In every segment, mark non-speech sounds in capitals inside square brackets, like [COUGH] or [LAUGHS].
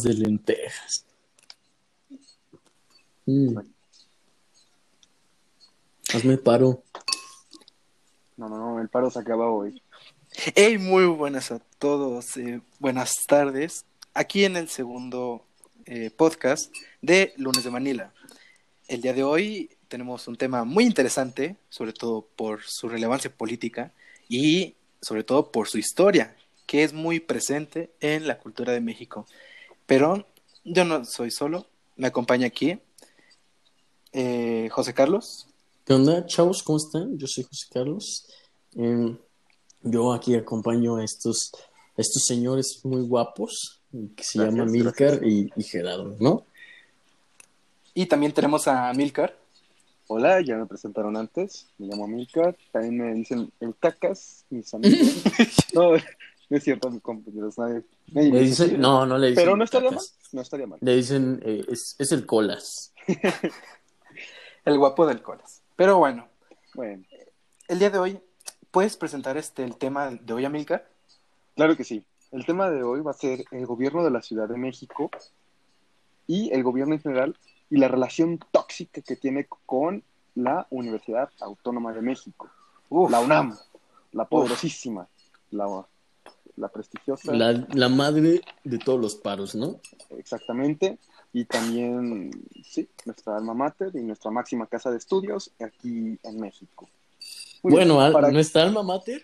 de lentejas. Mm. Hazme paro. No, no, no, el paro se acaba hoy. Hey, muy buenas a todos, eh, buenas tardes. Aquí en el segundo eh, podcast de Lunes de Manila. El día de hoy tenemos un tema muy interesante, sobre todo por su relevancia política y sobre todo por su historia, que es muy presente en la cultura de México. Pero yo no soy solo, me acompaña aquí eh, José Carlos. ¿Qué onda, chavos? ¿Cómo están? Yo soy José Carlos. Em, yo aquí acompaño a estos, estos señores muy guapos que se llaman Milcar y, y, Gerardo, ¿no? Y también tenemos a Milcar. Hola, ya me presentaron antes. Me llamo Milcar. También me dicen el Cacas, mis amigos. [LAUGHS] no, no es cierto, mis compañeros. Nadie, nadie Le dicen, no, no le dicen. Pero no estaría mal. No estaría mal. Le dicen, eh, es, es el colas. [LAUGHS] El guapo del colas. Pero bueno, Bueno, el día de hoy, ¿puedes presentar este el tema de hoy a Milcar? claro que sí. El tema de hoy va a ser el gobierno de la Ciudad de México y el gobierno en general y la relación tóxica que tiene con la Universidad Autónoma de México. Uf, La UNAM, la poderosísima, la, la prestigiosa. La, la madre de todos los paros, ¿no? Exactamente. Y también, sí, nuestra alma mater y nuestra máxima casa de estudios aquí en México. Muy bien, bueno, al- para- ¿nuestra alma mater?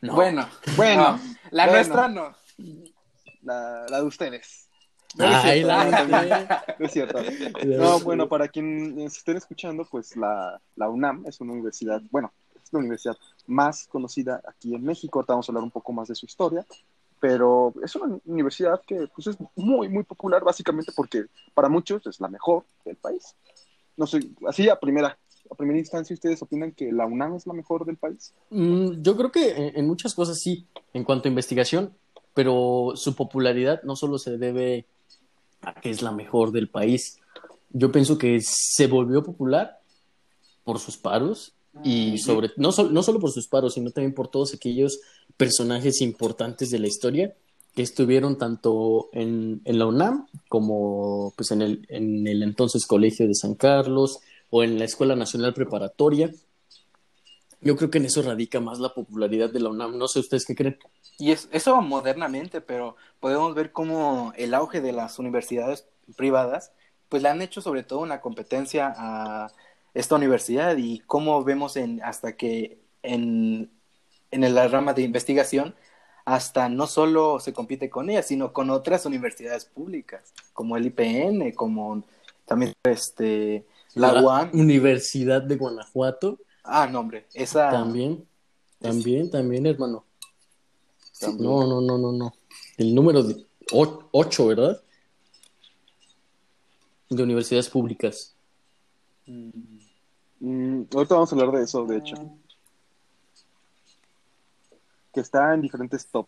No. Bueno, Bueno, no, la bueno. nuestra no. la, la de ustedes. No la es cierto. No es cierto. La- No, bueno, para quienes estén escuchando, pues la, la UNAM es una universidad, bueno, la universidad más conocida aquí en México. Ahorita vamos a hablar un poco más de su historia, pero es una universidad que pues, es muy, muy popular, básicamente porque para muchos es la mejor del país. No sé, así a primera, a primera instancia, ¿ustedes opinan que la UNAM es la mejor del país? Mm, yo creo que en muchas cosas sí, en cuanto a investigación, pero su popularidad no solo se debe a que es la mejor del país. Yo pienso que se volvió popular por sus paros y sobre no, sol- no solo por sus paros, sino también por todos aquellos personajes importantes de la historia que estuvieron tanto en, en la UNAM como pues en el, en el entonces Colegio de San Carlos o en la Escuela Nacional Preparatoria. Yo creo que en eso radica más la popularidad de la UNAM. No sé ustedes qué creen. Y es, eso modernamente, pero podemos ver cómo el auge de las universidades privadas, pues le han hecho sobre todo una competencia a esta universidad y cómo vemos en, hasta que en, en la rama de investigación, hasta no solo se compite con ella, sino con otras universidades públicas, como el IPN, como también este, la UAM. Universidad de Guanajuato Ah, no, hombre, esa... también. También, también, hermano. También. No, no, no, no, no. El número 8, ¿verdad? De universidades públicas. Mm, ahorita vamos a hablar de eso, de hecho. Que está en diferentes top,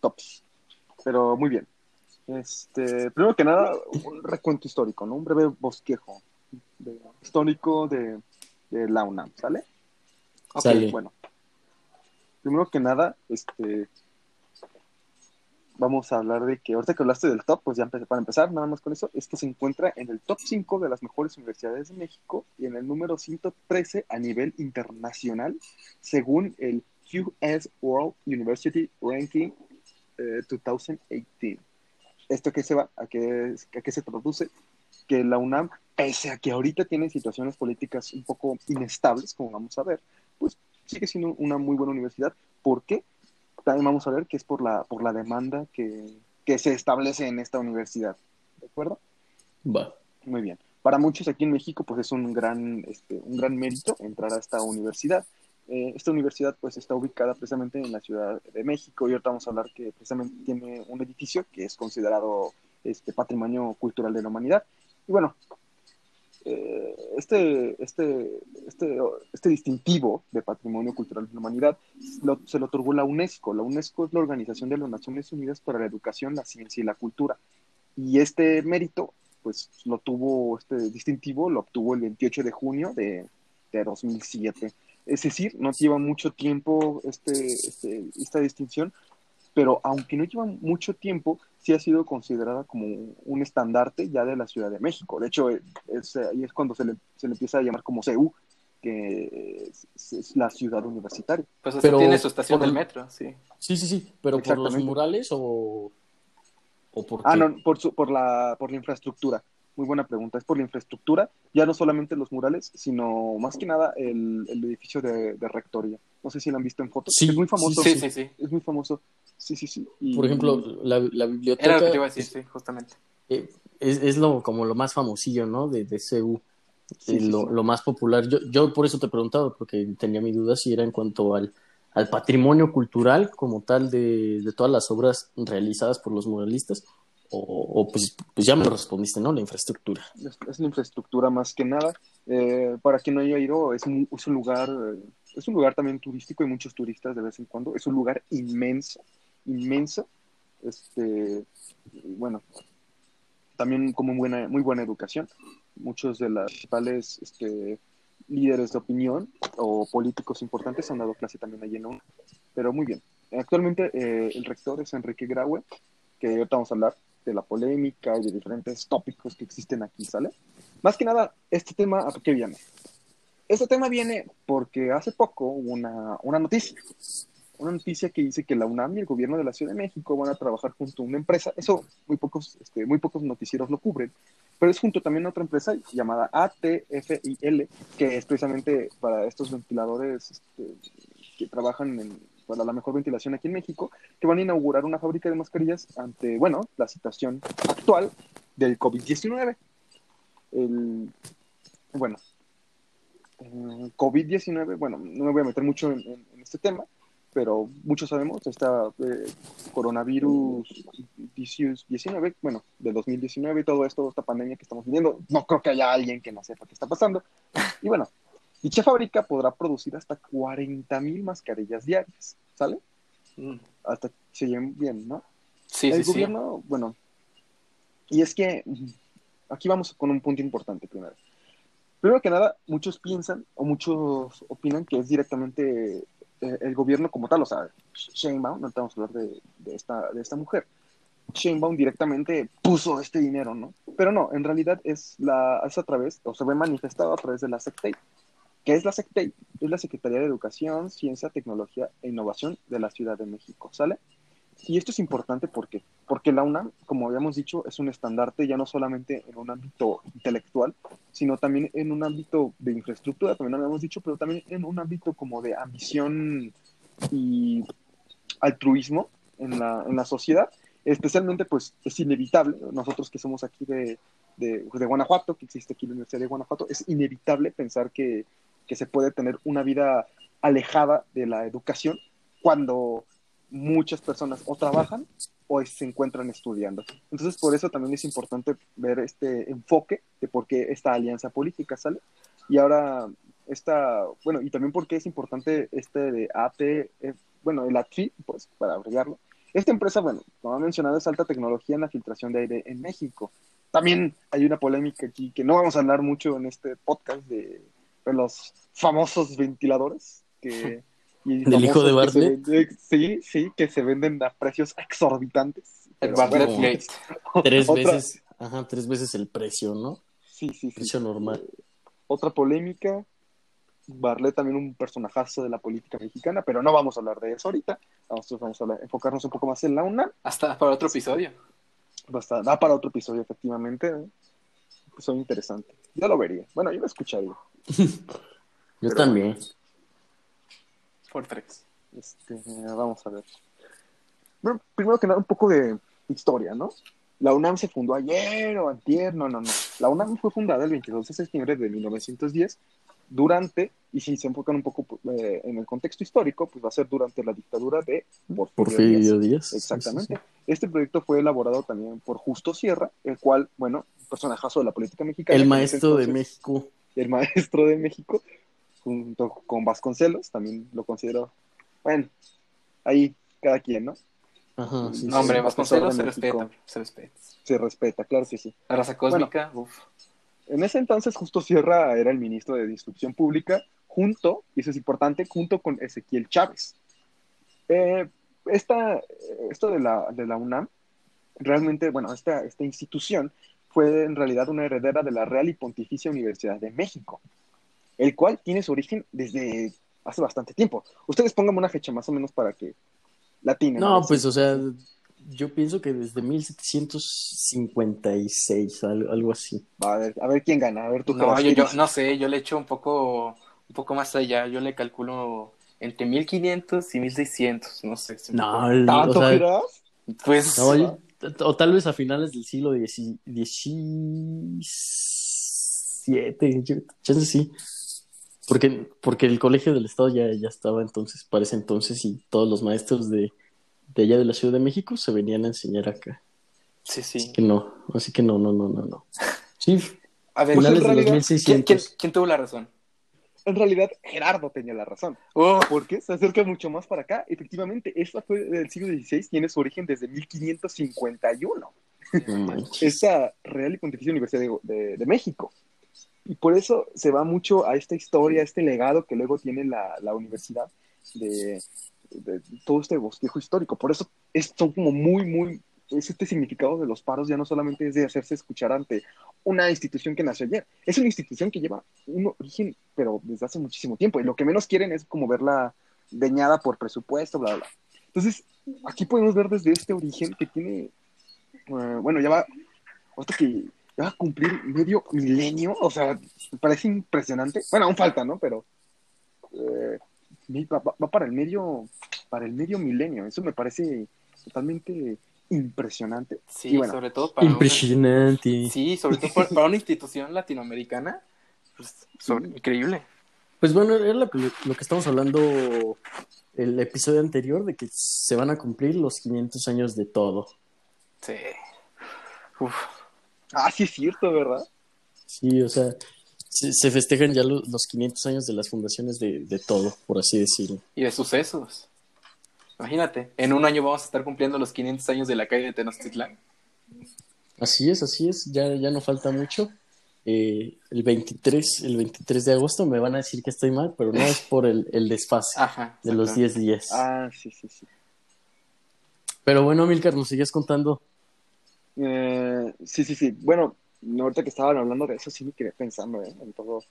tops. Pero muy bien. Este, primero que nada, un recuento histórico, ¿no? Un breve bosquejo de- histórico de, de la UNAM, ¿sale? Ok, Sale. bueno. Primero que nada, este, vamos a hablar de que ahorita que hablaste del top, pues ya para empezar, nada más con eso, es que se encuentra en el top 5 de las mejores universidades de México y en el número 113 a nivel internacional, según el QS World University Ranking eh, 2018. ¿Esto qué se va? ¿A qué, ¿A qué se traduce? Que la UNAM, pese a que ahorita tiene situaciones políticas un poco inestables, como vamos a ver, pues sigue siendo una muy buena universidad. ¿Por qué? También vamos a ver que es por la, por la demanda que, que se establece en esta universidad. ¿De acuerdo? Va. Muy bien. Para muchos aquí en México, pues es un gran, este, un gran mérito entrar a esta universidad. Eh, esta universidad, pues, está ubicada precisamente en la Ciudad de México y ahorita vamos a hablar que precisamente tiene un edificio que es considerado este, Patrimonio Cultural de la Humanidad. Y bueno, eh, este, este, este, este distintivo de Patrimonio Cultural de la Humanidad se lo otorgó la UNESCO. La UNESCO es la Organización de las Naciones Unidas para la Educación, la Ciencia y la Cultura. Y este mérito, pues lo tuvo, este distintivo lo obtuvo el 28 de junio de, de 2007. Es decir, no lleva mucho tiempo este, este, esta distinción, pero aunque no lleva mucho tiempo, sí ha sido considerada como un estandarte ya de la Ciudad de México. De hecho, es, ahí es cuando se le, se le empieza a llamar como CEU, que es, la ciudad universitaria. Pues pero tiene su estación del metro, sí. Sí, sí, sí, pero por los murales o, o por Ah, no, por, su, por, la, por la infraestructura. Muy buena pregunta. Es por la infraestructura, ya no solamente los murales, sino más que nada el, el edificio de, de, rectoría. No sé si lo han visto en fotos. Sí, es muy famoso. Sí, sí, sí. Es muy famoso. Sí, sí, sí. Por ejemplo, la, la biblioteca. Era lo que te iba a decir, sí, justamente. Eh, es, es lo, como lo más famosillo, ¿no? De, de CU. Sí, lo, lo, más popular. Yo, yo por eso te he preguntado, porque tenía mi duda si era en cuanto al, al patrimonio cultural como tal de, de, todas las obras realizadas por los muralistas, o, o pues, pues, ya me lo respondiste, ¿no? La infraestructura. Es, es la infraestructura más que nada. Eh, para quien no haya ido, es un, es un lugar, es un lugar también turístico, hay muchos turistas de vez en cuando. Es un lugar inmenso, inmenso. Este, bueno, también como buena, muy buena educación muchos de los principales este, líderes de opinión o políticos importantes han dado clase también allí en UNAM. Pero muy bien. Actualmente eh, el rector es Enrique Graue, que ahorita vamos a hablar de la polémica y de diferentes tópicos que existen aquí, ¿sale? Más que nada, este tema, ¿a qué viene? Este tema viene porque hace poco hubo una, una noticia una noticia que dice que la UNAM y el gobierno de la Ciudad de México van a trabajar junto a una empresa. Eso muy pocos, este, muy pocos noticieros lo cubren, pero es junto también a otra empresa llamada ATFIL, que es precisamente para estos ventiladores este, que trabajan en, para la mejor ventilación aquí en México, que van a inaugurar una fábrica de mascarillas ante, bueno, la situación actual del COVID-19. El, bueno, COVID-19, bueno, no me voy a meter mucho en este tema, pero muchos sabemos, esta eh, coronavirus 19, bueno, de 2019 y todo esto, esta pandemia que estamos viviendo, no creo que haya alguien que no sepa qué está pasando. [LAUGHS] Y bueno, dicha fábrica podrá producir hasta 40 mil mascarillas diarias, ¿sale? Mm. Hasta que se lleven bien, ¿no? Sí, El sí, gobierno, bueno, y es que aquí vamos con un punto importante primero. Primero que nada, muchos piensan o muchos opinan que es directamente el gobierno como tal, o sea, Sheinbaum, no estamos a hablar de, de, esta, de esta mujer, Sheinbaum directamente puso este dinero, ¿no? Pero no, en realidad es, la, es a través, o se ve manifestado a través de la SECTEI. ¿Qué es la SECTEI? Es la Secretaría de Educación, Ciencia, Tecnología e Innovación de la Ciudad de México, ¿sale? Y esto es importante porque, porque la UNAM, como habíamos dicho, es un estandarte ya no solamente en un ámbito intelectual, sino también en un ámbito de infraestructura, también habíamos dicho, pero también en un ámbito como de ambición y altruismo en la, en la sociedad. Especialmente, pues, es inevitable, nosotros que somos aquí de, de, de Guanajuato, que existe aquí la Universidad de Guanajuato, es inevitable pensar que, que se puede tener una vida alejada de la educación cuando muchas personas o trabajan o se encuentran estudiando. Entonces, por eso también es importante ver este enfoque de por qué esta alianza política sale. Y ahora, esta, bueno, y también por qué es importante este de AT, eh, bueno, el ATFI, pues, para abreviarlo. Esta empresa, bueno, como ha mencionado, es alta tecnología en la filtración de aire en México. También hay una polémica aquí que no vamos a hablar mucho en este podcast de, de los famosos ventiladores que [LAUGHS] y ¿Del hijo de Bartlett? sí, sí, que se venden a precios exorbitantes. El Bartlett Gate. [LAUGHS] Tres veces, ajá, tres veces el precio, ¿no? Sí, sí, sí. Precio normal. Otra polémica. Bartlett también un personajazo de la política mexicana, pero no vamos a hablar de eso ahorita. Nosotros vamos a hablar, enfocarnos un poco más en la UNAM. Hasta para otro episodio. Basta, da para otro episodio, efectivamente. ¿eh? Episodio interesante. Yo lo vería. Bueno, yo lo escucharía. [LAUGHS] yo pero, también. Por tres. Este, vamos a ver. Bueno, primero que nada, un poco de historia, ¿no? La UNAM se fundó ayer o antier, no, no, no. La UNAM fue fundada el 22 de septiembre de 1910 durante, y si se enfocan un poco eh, en el contexto histórico, pues va a ser durante la dictadura de Porfirio, Porfirio Díaz. Exactamente. Sí, sí. Este proyecto fue elaborado también por Justo Sierra, el cual, bueno, personajazo de la política mexicana. El maestro entonces, de México. El maestro de México, junto con Vasconcelos, también lo considero, bueno, ahí cada quien, ¿no? Ajá, sí, no, hombre, Vasconcelos se respeta, se respeta. Se respeta, claro que sí. La raza cósmica, bueno, uff. En ese entonces, Justo Sierra era el ministro de Instrucción Pública, junto, y eso es importante, junto con Ezequiel Chávez. Eh, esta, esto de la, de la UNAM realmente, bueno, esta, esta institución fue en realidad una heredera de la Real y Pontificia Universidad de México, el cual tiene su origen desde hace bastante tiempo. Ustedes pónganme una fecha más o menos para que la tienen. No, pues, o sea, yo pienso que desde 1756, algo, algo así. A ver, a ver quién gana, a ver tú. No, yo, no sé, yo le echo un poco, un poco más allá. Yo le calculo entre 1500 y 1600, no sé. si No, el- o ¿Tanto, sea, Giras? Pues, no, yo- o tal vez a finales del siglo XVII, sí. Porque, porque el colegio del Estado ya, ya estaba entonces, para ese entonces, y todos los maestros de, de allá de la Ciudad de México se venían a enseñar acá. sí, sí. Así que no, así que no, no, no, no, no. Sí, [LAUGHS] A ver, Pues en ¿quién, 1600. quién, quién tuvo la razón? En realidad, Gerardo tenía la razón. Oh, Porque se acerca mucho más para acá. Efectivamente, esta fue del siglo XVI, tiene su origen desde 1551. No manches. Esta Real y Pontificia Universidad de, de- de México. Y por eso se va mucho a esta historia, a este legado que luego tiene la, la universidad de, de todo este bosquejo histórico. Por eso es, son como muy, muy, es este significado de los paros ya no solamente es de hacerse escuchar ante una institución que nació ayer, es una institución que lleva un origen, pero desde hace muchísimo tiempo, y lo que menos quieren es como verla deñada por presupuesto, bla, bla. Entonces, aquí podemos ver desde este origen que tiene, eh, bueno, ya va, hasta que va a cumplir medio milenio, o sea, me parece impresionante. Bueno, aún falta, ¿no? Pero eh, va, para el medio, para el medio milenio, eso me parece totalmente impresionante. sí, bueno, sobre todo para una, Impresionante. sí, sobre todo para, para una institución latinoamericana, pues, sobre- increíble. Pues bueno, era lo que, lo que estamos hablando el episodio anterior, de que se van a cumplir los 500 años de todo. Sí. Uf. Ah, sí es cierto, ¿verdad? Sí, o sea, se, se festejan ya lo- los 500 años de las fundaciones de, de todo, por así decirlo. Y de sucesos. Imagínate, en un año vamos a estar cumpliendo los 500 años de la calle de Tenochtitlán. Así es, así es, ya, ya no falta mucho. Eh, el 23, el 23 de agosto me van a decir que estoy mal, pero no es por el, el desfase [LAUGHS] Ajá. de los 10 días. Ah, sí, sí, sí. Pero bueno, Milcar, nos sigues contando. Eh, sí, sí, sí. Bueno, ahorita que estaban hablando de eso, sí me quedé pensando ¿eh? en todo.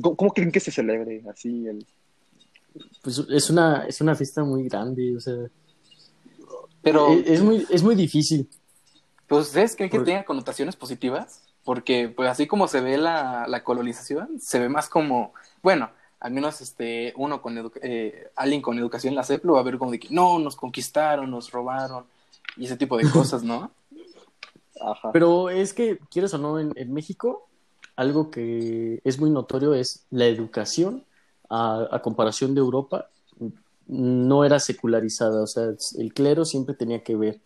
¿Cómo, cómo creen que se celebre así el... Pues es una, es una fiesta muy grande, o sea, Pero, es, es muy, es muy difícil. pues, ¿ustedes creen que Por- tenga connotaciones positivas? Porque, pues, así como se ve la, la colonización, se ve más como, bueno, al menos este, uno con edu- eh, alguien con educación en la CEP lo va a ver como de que, no, nos conquistaron, nos robaron, y ese tipo de [LAUGHS] cosas, ¿no? Ajá. Pero es que, quieres o no, en, en México, algo que es muy notorio es la educación, a, a comparación de Europa, no era secularizada, o sea, el clero siempre tenía que ver.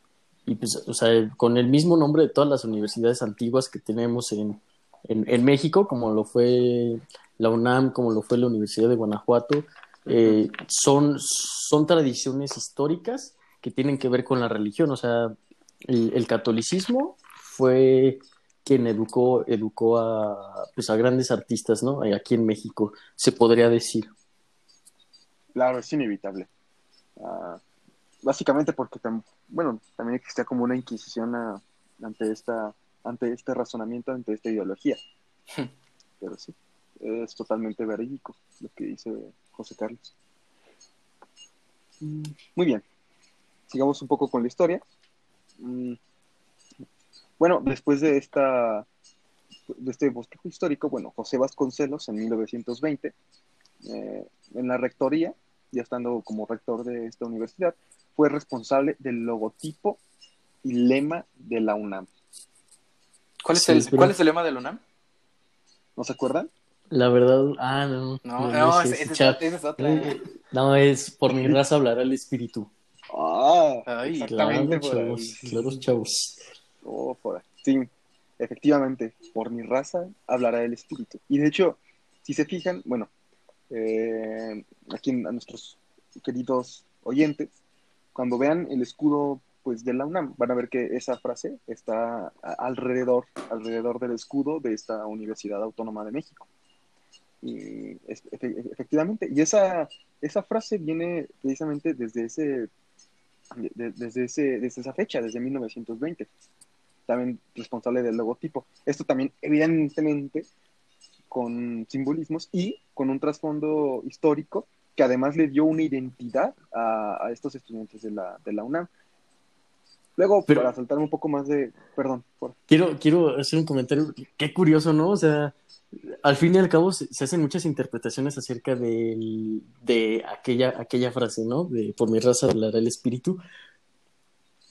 Y pues, o sea, con el mismo nombre de todas las universidades antiguas que tenemos en, en, en México, como lo fue la UNAM, como lo fue la Universidad de Guanajuato, eh, son, son tradiciones históricas que tienen que ver con la religión, o sea, el, el catolicismo fue quien educó, educó a, pues a grandes artistas, ¿no? Aquí en México, se podría decir. Claro, es inevitable. Ah, básicamente porque, tam- bueno, también existía como una inquisición a- ante esta, ante este razonamiento, ante esta ideología. [LAUGHS] Pero sí, es totalmente verídico lo que dice José Carlos. Mm, Muy bien, sigamos un poco con la historia. Mm, Bueno, después de esta de este bosquejo histórico, bueno, José Vasconcelos en 1920 eh, en la rectoría, ya estando como rector de esta universidad, fue responsable del logotipo y lema de la UNAM. ¿Cuál es, Sí, el, pero- ¿cuál es el lema de la UNAM? ¿No se acuerdan? La verdad, ah, no. No, no, es ese, es, es otra. No, es por mi raza hablará el espíritu. Ay, exactamente. Claro, por ahí. chavos, claro, chavos. Oh, por. Sí, efectivamente, por mi raza hablará el espíritu. Y de hecho, si se fijan, bueno, eh, aquí a nuestros queridos oyentes, cuando vean el escudo pues de la UNAM, van a ver que esa frase está alrededor, alrededor del escudo de esta Universidad Autónoma de México. Y es- efectivamente, y esa, esa frase viene precisamente desde ese desde, ese, desde esa fecha, desde 1920. También responsable del logotipo. Esto también, evidentemente, con simbolismos y con un trasfondo histórico que además le dio una identidad a, estos estudiantes de la, de la UNAM. Luego, para saltar un poco más de... Perdón. Quiero, quiero hacer un comentario. Qué curioso, ¿no? O sea, al fin y al cabo se, hacen muchas interpretaciones acerca de, de aquella, aquella frase, ¿no? De por mi raza hablará el espíritu.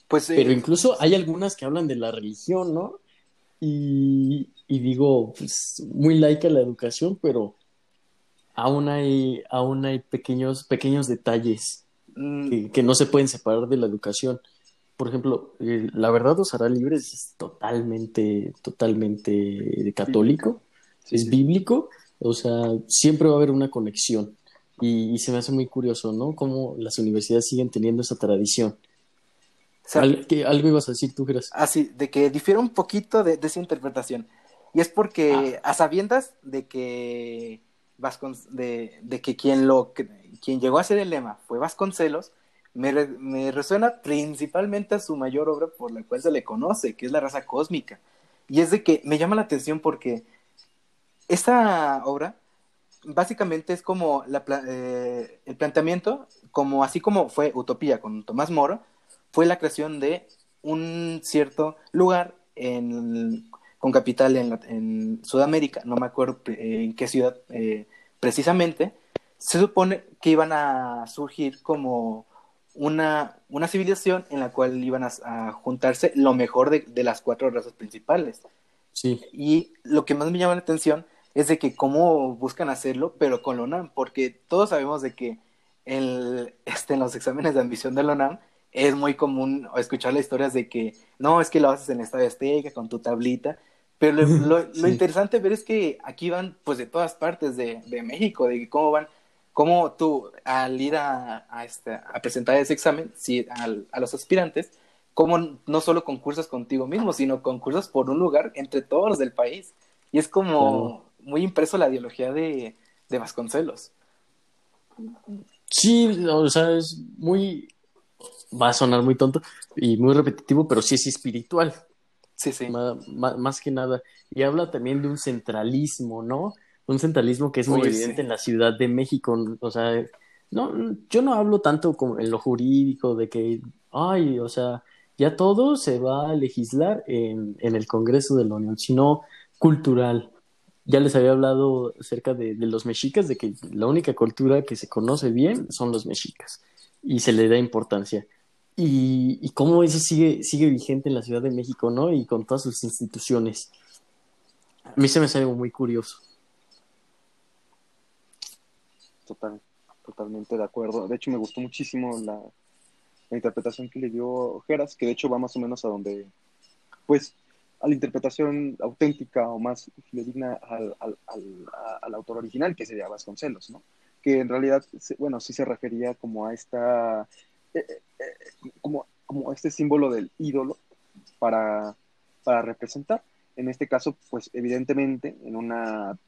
Pues, Pero incluso hay algunas que hablan de la religión, ¿no? Y, y digo, pues, muy laica la educación, pero aún hay, aún hay pequeños, pequeños detalles mm. que, no se pueden separar de la educación. Por ejemplo, eh, la verdad os hará libres es totalmente, totalmente católico, es bíblico, o sea, siempre va a haber una conexión. Y, se me hace muy curioso, ¿no? Cómo las universidades siguen teniendo esa tradición. algo ibas a decir tú, Geras. Ah, sí, de que difiere un poquito de, esa interpretación. Y es porque, ah. a sabiendas de que de, de, que quien, lo, quien llegó a ser el lema fue Vasconcelos, me, me, resuena principalmente a su mayor obra por la cual se le conoce, que es la raza cósmica. Y es de que me llama la atención porque esta obra básicamente es como la, eh, el planteamiento, como así como fue Utopía con Tomás Moro, fue la creación de un cierto lugar en, con capital en, Sudamérica, no me acuerdo en qué ciudad eh, precisamente, se supone que iban a surgir como una, una civilización en la cual iban a, juntarse lo mejor de, las cuatro razas principales. Sí. Y lo que más me llama la atención es de que cómo buscan hacerlo, pero con la UNAM, porque todos sabemos de que el, este, en los exámenes de admisión de la UNAM es muy común escuchar las historias de que no, es que lo haces en el Estadio Azteca con tu tablita, pero lo, interesante ver es que aquí van pues de todas partes de, México, de cómo van, cómo tú al ir a, a, este, a presentar ese examen, si, a los aspirantes, cómo no solo concursas contigo mismo, sino concursas por un lugar entre todos los del país. Y es como muy impreso la ideología de, de Vasconcelos. Sí, o sea, es muy, va a sonar muy tonto y muy repetitivo, pero sí es espiritual. Sí, sí. Más, que nada. Y habla también de un centralismo, ¿no? Un centralismo que es muy evidente en la Ciudad de México. O sea, no, yo no hablo tanto como en lo jurídico de que, ay, o sea, ya todo se va a legislar en, en el Congreso de la Unión, sino cultural. Ya les había hablado acerca de, los mexicas, de que la única cultura que se conoce bien son los mexicas y se le da importancia y, y cómo eso sigue, sigue vigente en la Ciudad de México, ¿no? Y con todas sus instituciones. A mí se me hace algo muy curioso. Total, totalmente de acuerdo. De hecho, me gustó muchísimo la, interpretación que le dio Geras, que de hecho va más o menos a donde, pues, a la interpretación auténtica o más digna al, al, autor original, que sería Vasconcelos, ¿no? Que en realidad, bueno, sí se refería como a esta eh, eh, como, como este símbolo del ídolo para, representar. En este caso, pues evidentemente, en una,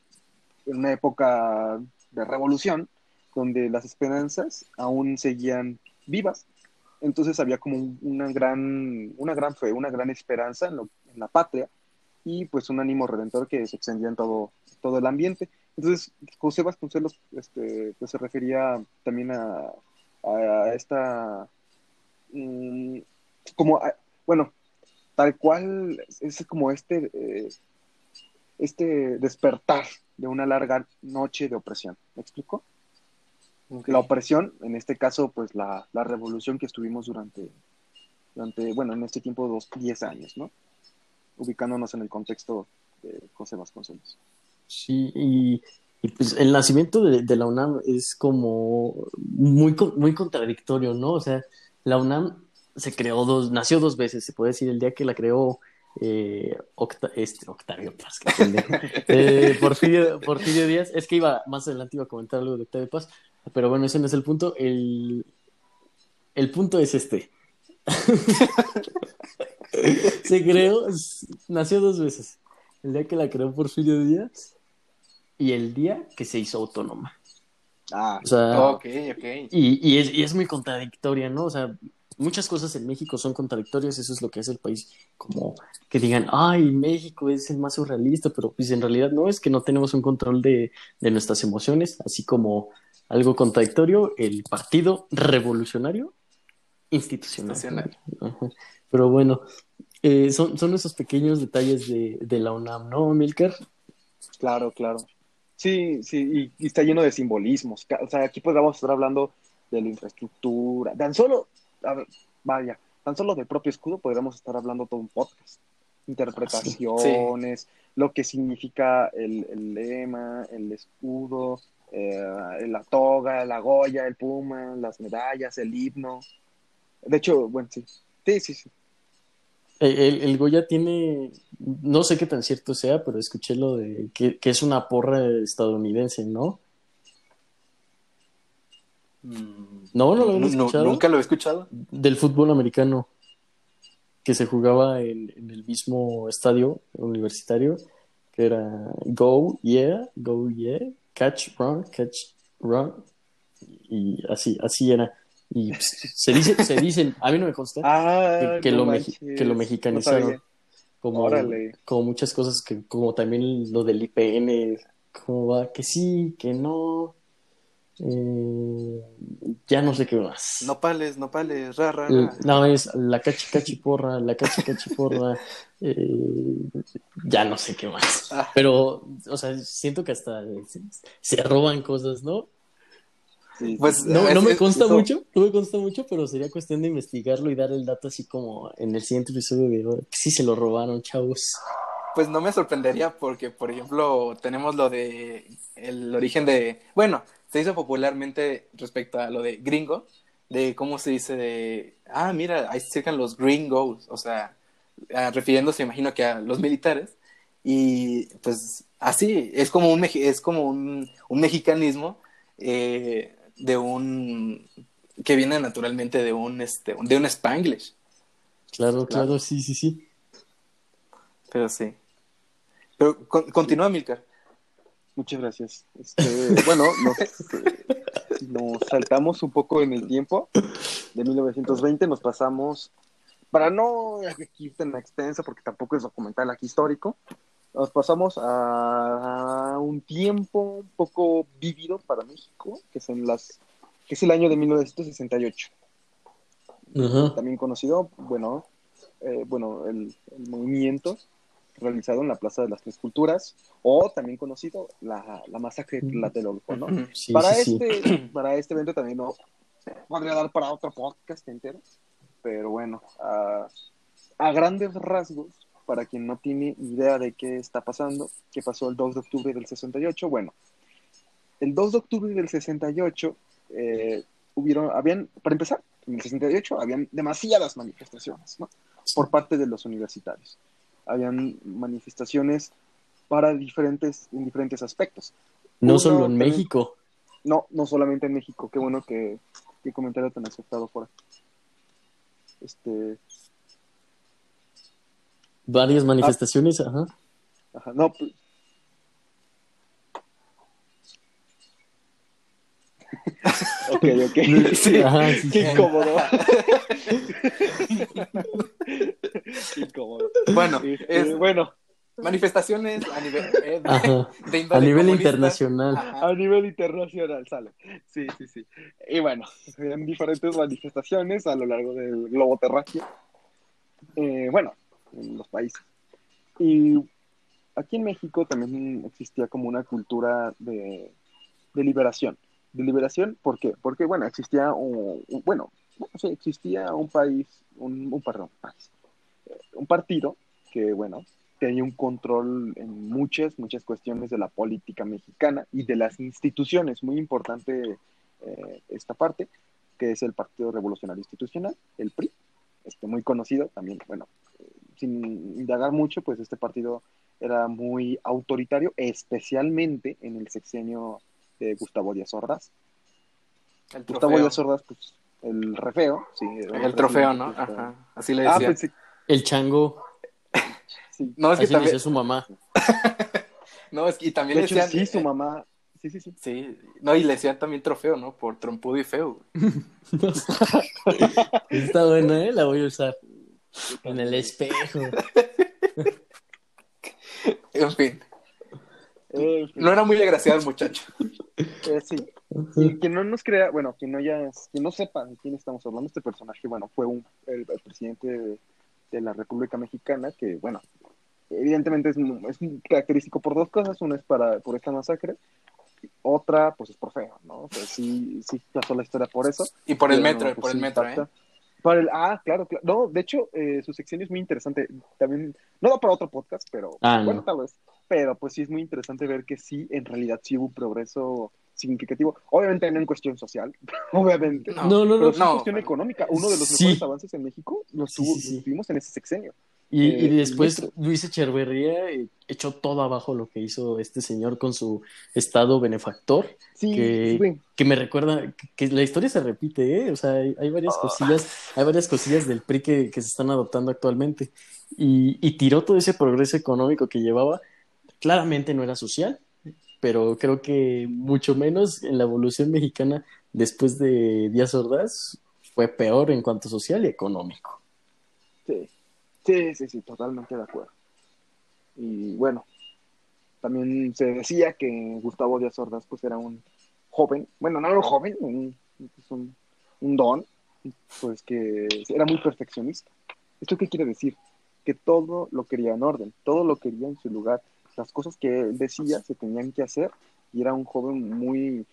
en una época de revolución, donde las esperanzas aún seguían vivas, entonces había como una gran, una gran fe, una gran esperanza en, la patria y pues un ánimo redentor que se extendía en todo, todo el ambiente. Entonces, José Vasconcelos este, pues, se refería también a, a esta, mm, como, bueno, tal cual es como este, eh, este despertar de una larga noche de opresión. ¿Me explico? La opresión, en este caso, pues la, la, revolución que estuvimos durante, durante, bueno, en este tiempo, dos, diez años, ¿no? Ubicándonos en el contexto de José Vasconcelos. Sí, y y pues el nacimiento de, la UNAM es como muy, muy contradictorio, ¿no? O sea, la UNAM se creó dos, nació dos veces, se puede decir, el día que la creó eh, este, Octavio Paz, [LAUGHS] eh, Porfirio, Porfirio, Díaz, es que iba, más adelante iba a comentar algo de Octavio Paz, pero bueno, ese no es el punto, el, el punto es este. [LAUGHS] se creó, nació dos veces, el día que la creó Porfirio Díaz y el día que se hizo autónoma. Ah, o sea, ok, ok. Y, y, es, y es muy contradictoria, ¿no? O sea, muchas cosas en México son contradictorias, eso es lo que hace el país, como que digan, ay, México es el más surrealista, pero pues en realidad no, es que no tenemos un control de, de nuestras emociones, así como algo contradictorio, el Partido Revolucionario Institucional. Institucional. Ajá. Pero bueno, eh, son, son esos pequeños detalles de, de la UNAM, ¿no, Milker? Claro, claro. Sí, sí, y, y está lleno de simbolismos. O sea, aquí vamos a estar hablando de la infraestructura. Tan solo, a ver, vaya, tan solo del propio escudo podríamos estar hablando todo un podcast. Interpretaciones, lo que significa el, el lema, el escudo, eh, la toga, la goya, el puma, las medallas, el himno. De hecho, bueno, sí. Sí, sí, sí. El, el- Goya tiene, no sé qué tan cierto sea, pero escuché lo de que, que es una porra estadounidense, ¿no? Mm, No, no lo nu- escuchado. Nunca lo he escuchado. Del fútbol americano, que se jugaba en, en el mismo estadio universitario, que era Go, Yeah, Go, Yeah, Catch, Run, Catch, Run, y así, así era. Y pues, se dice, se dicen, a mí no me consta, Ah, que, que no lo, que lo mexicanizaron. como, Órale. como muchas cosas que, como también lo del IPN, cómo va, que sí, que no, eh, ya no sé qué más. Nopales, nopales, ra, ra, ra. No, es la cachi cachi porra, la cachi cachi porra, [LAUGHS] eh, ya no sé qué más. Ah. Pero, o sea, siento que hasta se, se roban cosas, ¿no? Sí, Pues. No, Es- no me consta eso- mucho, no me consta mucho, pero sería cuestión de investigarlo y dar el dato así como en el siguiente episodio de que sí se lo robaron, chavos. Pues no me sorprendería porque, por ejemplo, tenemos lo de el origen de, bueno, se hizo popularmente respecto a lo de gringo, de cómo se dice de, ah, mira, ahí se acercan los gringos, o sea, ah, refiriéndose, imagino que a los militares, y pues así, es como un, es como un, un mexicanismo eh, de un, que viene naturalmente de un, este, de un spanglish, Claro, Claro. claro, sí, sí, sí. pero sí. Pero con- continúa, Milcar. Muchas gracias. Este, [LAUGHS] bueno, nos, eh, nos saltamos un poco en el tiempo. De 1920 nos pasamos, para no aquí tan extensa, porque tampoco es documental aquí histórico, nos pasamos a un tiempo un poco vívido para México, que es, en las, que es el año de 1968. Ajá. También conocido, bueno, eh, bueno el, el movimiento realizado en la Plaza de las Tres Culturas, o también conocido la, la masacre de Tlatelolco, ¿no? Sí, para, sí, sí. este, para este evento también no podría dar para otro podcast entero, pero bueno, a, a grandes rasgos, para quien no tiene idea de qué está pasando, qué pasó el 2 de octubre del 68, bueno, el 2 de octubre del 68 eh, hubieron, habían, para empezar, en el 68 habían demasiadas manifestaciones, ¿no? Por parte de los universitarios. Habían manifestaciones para diferentes, en diferentes aspectos. No Uno solo en también- México. No, no solamente en México. Qué bueno que, qué comentario tan aceptado fuera. Este, Varias manifestaciones, ajá. ajá, no, pues- [LAUGHS] ok, ok. [LAUGHS] Sí, Ajá, sí, qué sí. incómodo. [LAUGHS] qué incómodo. Bueno, es- bueno, manifestaciones a nivel, eh, de, A nivel internacional. Ajá. a nivel internacional sale. Sí, sí, sí. Y bueno, en diferentes manifestaciones a lo largo del globo terráqueo. Eh, bueno, en los países. Y aquí en México también existía como una cultura de, de liberación. De liberación, ¿por qué? Porque, bueno, existía un, un- bueno, bueno, sí, existía un país, un, un perdón, país, eh, un partido que, bueno, tenía un control en muchas, muchas cuestiones de la política mexicana y de las instituciones. Muy importante eh, esta parte, que es el Partido Revolucionario Institucional, el PRI, este, muy conocido también, bueno, sin indagar mucho, pues este partido era muy autoritario, especialmente en el sexenio de Gustavo Díaz Ordaz. El Gustavo. Díaz Ordaz, pues el refeo, sí. El trofeo, ¿no? Ajá. Así le Ah, decía. pensé, El chango, sí. no, es que así le también. decía su mamá. [LAUGHS] No, es que y también De le hecho, decían. sí, su eh, mamá, Sí, sí, sí. Sí, no, y le decían también trofeo, ¿no? Por trompudo y feo. [LAUGHS] Está buena, ¿eh? La voy a usar. En el espejo. [LAUGHS] En fin, Eh, no era muy agraciado el muchacho. eh, sí. Y quien no nos crea, bueno, quien no ya, quien no sepa de quién estamos hablando, este personaje, bueno, fue un, el, el presidente de, de la República Mexicana, que, bueno, evidentemente es, es característico por dos cosas, una es para, por esta masacre, otra, pues es por feo, ¿no? O sea, sí, sí pasó la historia por eso. Y por el metro, pues, por el sí metro, ¿eh? Para el, ah, claro, claro. No, de hecho, eh, su sección es muy interesante. También, no da para otro podcast, pero Ah, bueno, no. tal vez. Pero pues sí es muy interesante ver que sí, en realidad sí hubo un progreso significativo. Obviamente no en cuestión social, [LAUGHS] obviamente. No, No, no, pero no. sí en no, cuestión pero- económica. Uno de los Sí. mejores avances en México los, tuvo- sí, sí. los tuvimos en ese sexenio. Y, y Eh, después. Luis Echeverría eh, echó todo abajo lo que hizo este señor con su estado benefactor, Sí, Que- sí, que me recuerda que, la historia se repite, ¿eh? O sea, hay, hay varias Ah. cosillas, hay varias cosillas del PRI que, que se están adoptando actualmente. Y, y tiró todo ese progreso económico que llevaba. Claramente no era social, pero creo que mucho menos en la evolución mexicana después de Díaz Ordaz fue peor en cuanto social y económico. Sí, sí, sí, sí, totalmente de acuerdo. Y bueno, también se decía que Gustavo Díaz Ordaz pues era un joven, bueno, no era un joven, un, pues, un don, pues que era muy perfeccionista. ¿Esto qué quiere decir? Que todo lo quería en orden, todo lo quería en su lugar. Las cosas que él decía se tenían que hacer y era un joven muy,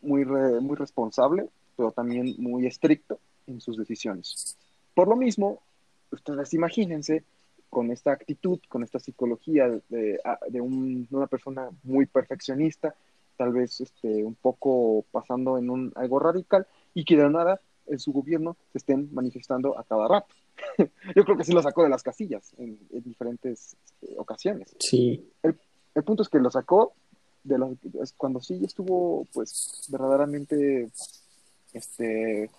muy, re- muy responsable, pero también muy estricto en sus decisiones. Por lo mismo, ustedes imagínense con esta actitud, con esta psicología de, de un- de una persona muy perfeccionista, tal vez este, un poco pasando en un, algo radical, y que de nada en su gobierno se estén manifestando a cada rato. [LAUGHS] Yo creo que sí lo sacó de las casillas en, en diferentes este, ocasiones. Sí. El punto es que lo sacó de las, cuando sí estuvo, pues, verdaderamente, este,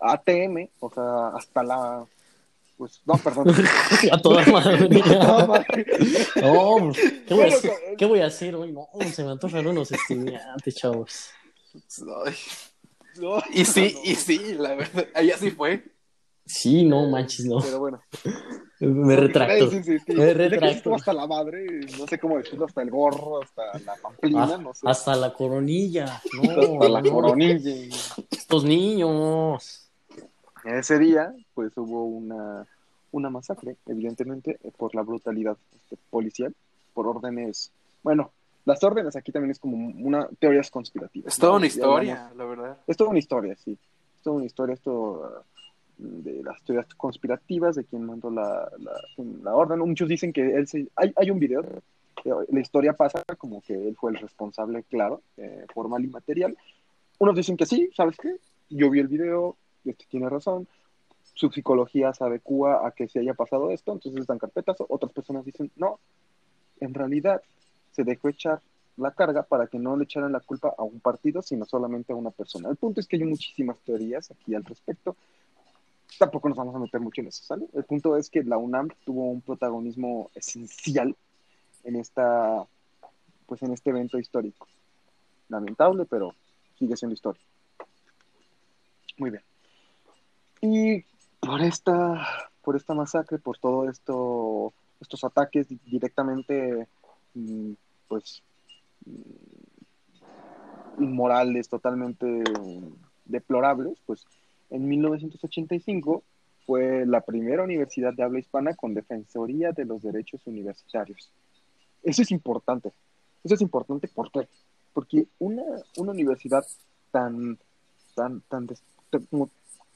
ATM, o sea, hasta la, pues, no, perdón. [LAUGHS] [LAUGHS] A toda madre. No, ¿qué voy, a hacer? co- ¿qué voy a hacer hoy? No, se me antojan unos estudiantes, chavos. Ay, No, Y sí, no. y sí, la verdad, ahí así fue. Sí, no manches, no. Pero bueno. Me retracto. Sí, sí, sí. Me retracto. hasta la madre, no sé cómo decirlo, hasta el gorro, hasta la pamplina, Ah, no sé. Hasta la coronilla. No, hasta la coronilla. Estos niños. Ese día, pues hubo una, una masacre, evidentemente, por la brutalidad este, policial, por órdenes. Bueno, las órdenes aquí también es como una teorías conspirativas. Es toda ¿no? una historia, hablamos- la verdad. Es toda una historia, sí. Es toda una historia, esto de las teorías conspirativas, de quién mandó la, la, la orden. Muchos dicen que él se... Hay, hay un video, la historia pasa como que él fue el responsable, claro, eh, formal y material. Unos dicen que sí, ¿sabes qué? Yo vi el video, este tiene razón, su psicología se adecua a que se haya pasado esto, entonces dan carpetas. Otras personas dicen, no, en realidad se dejó echar la carga para que no le echaran la culpa a un partido, sino solamente a una persona. El punto es que hay muchísimas teorías aquí al respecto. Tampoco nos vamos a meter mucho en eso, ¿sale? El punto es que la UNAM tuvo un protagonismo esencial en esta, pues en este evento histórico. Lamentable, pero sigue siendo historia. Muy bien. Y por esta, por esta masacre, por todo esto, estos ataques di- directamente, mm, pues, inmorales, totalmente mm, deplorables, pues, en 1985 fue la primera universidad de habla hispana con defensoría de los derechos universitarios. Eso es importante. Eso es importante, ¿por qué? Porque una, una universidad tan, tan, tan,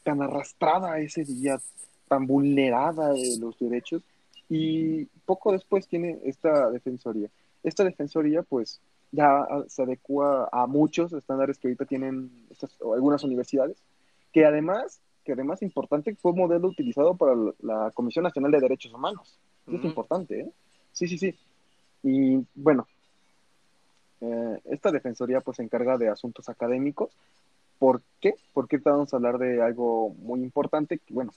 tan arrastrada ese día, tan vulnerada de los derechos, y poco después tiene esta defensoría. Esta defensoría, pues, ya se adecua a muchos estándares que ahorita tienen estas, algunas universidades, que además, que además importante, fue modelo utilizado para la, Comisión Nacional de Derechos Humanos. Eso es Ujú. importante, ¿eh? Sí, sí, sí. Y bueno, eh, esta defensoría pues se encarga de asuntos académicos. ¿Por qué? Porque vamos a hablar de algo muy importante, que bueno,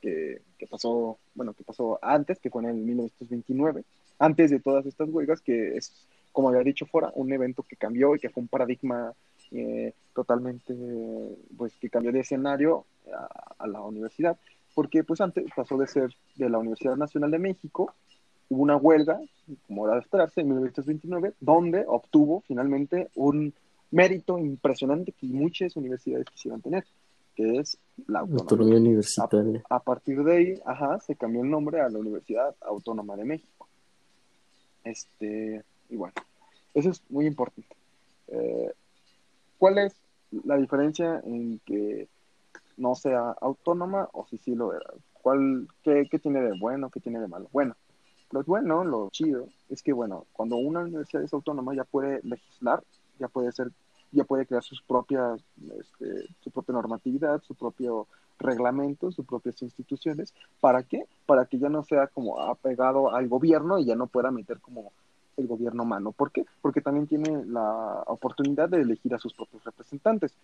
que, que pasó, bueno, que pasó antes, que fue en el 1929, antes de todas estas huelgas, que es como había dicho fuera, un evento que cambió y que fue un paradigma eh, totalmente, pues que cambió de escenario a, la universidad, porque pues antes pasó de ser de la Universidad Nacional de México, hubo una huelga, como era de esperarse, en 1929, donde obtuvo finalmente un mérito impresionante que muchas universidades quisieran tener, que es la autonomía, universitaria. A, partir de ahí, ajá, se cambió el nombre a la Universidad Autónoma de México. Este, y bueno, eso es muy importante. Eh, ¿Cuál es la diferencia en que no sea autónoma o si sí lo era? ¿Cuál, qué, qué tiene de bueno, qué tiene de malo? Bueno, lo bueno, lo chido, es que, bueno, cuando una universidad es autónoma ya puede legislar, ya puede ser, ya puede crear sus propias, este, su propia normatividad, su propio reglamento, sus propias instituciones. ¿Para qué? Para que ya no sea como apegado al gobierno y ya no pueda meter como el gobierno mano. ¿Por qué? Porque también tiene la oportunidad de elegir a sus propios representantes.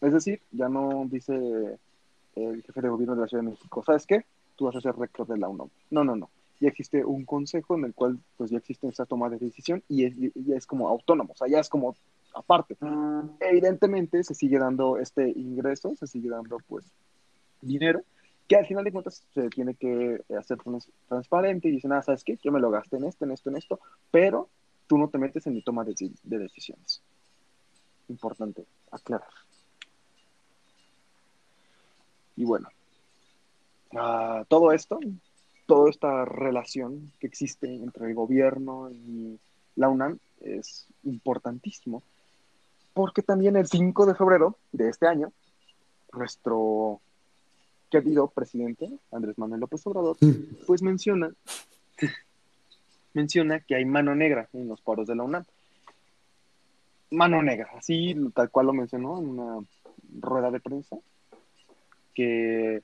Es decir, ya no dice el jefe de gobierno de la Ciudad de México, ¿sabes qué? Tú vas a ser rector de la UNAM. No, no, no. Ya existe un consejo en el cual pues ya existe esa toma de decisión y es, ya es como autónomo, o sea, ya es como aparte. Evidentemente se sigue dando este ingreso, se sigue dando pues dinero, que al final de cuentas se tiene que hacer transparente y dicen, ah, ¿sabes qué? Yo me lo gasté en esto, en esto, en esto, pero tú no te metes en mi toma de, decisiones. Importante aclarar. Y bueno, ah, todo esto, toda esta relación que existe entre el gobierno y la UNAM es importantísimo, porque también el 5 de febrero de este año, nuestro querido presidente, Andrés Manuel López Obrador, mm. pues menciona, [LAUGHS] menciona que hay mano negra en los paros de la UNAM. Mano negra, así tal cual lo mencionó en una rueda de prensa, que...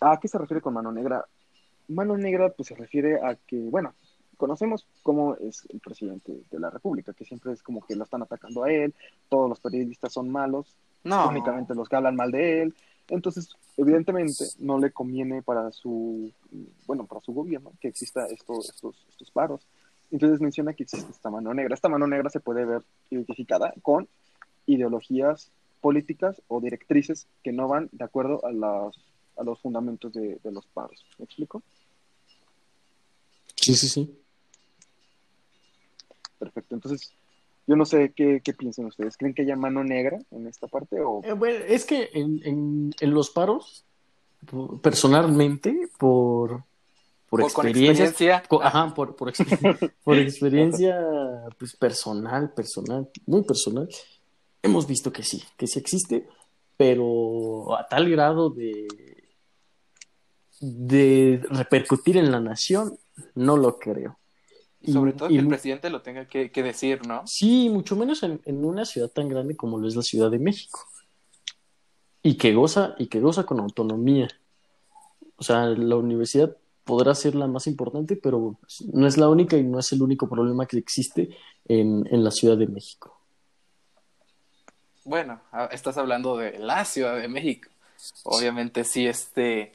¿A qué se refiere con mano negra? Mano negra pues se refiere a que, bueno, conocemos cómo es el presidente de la República, que siempre es como que lo están atacando a él, todos los periodistas son malos, no. únicamente los que hablan mal de él, entonces, evidentemente, no le conviene para su, bueno, para su gobierno que exista estos, estos paros. Entonces menciona que existe esta mano negra. Esta mano negra se puede ver identificada con ideologías políticas o directrices que no van de acuerdo a, las, a los fundamentos de, de los paros. ¿Me explico? Sí, sí, sí. Perfecto. Entonces, yo no sé qué, qué piensan ustedes. ¿Creen que haya mano negra en esta parte? O... Eh, bueno, es que en, en, los paros, personalmente, por, por, experiencia, ajá, por, por, [LAUGHS] por experiencia pues, personal, personal, muy personal, hemos visto que sí, que sí existe, pero a tal grado de, de repercutir en la nación, no lo creo. Y sobre todo que el presidente lo tenga que, decir, ¿no? Sí, mucho menos en, una ciudad tan grande como lo es la Ciudad de México. Y que goza, y que goza con autonomía. O sea, la universidad podrá ser la más importante, pero no es la única y no es el único problema que existe en, en la Ciudad de México. Bueno, estás hablando de la Ciudad de México. Obviamente sí, este,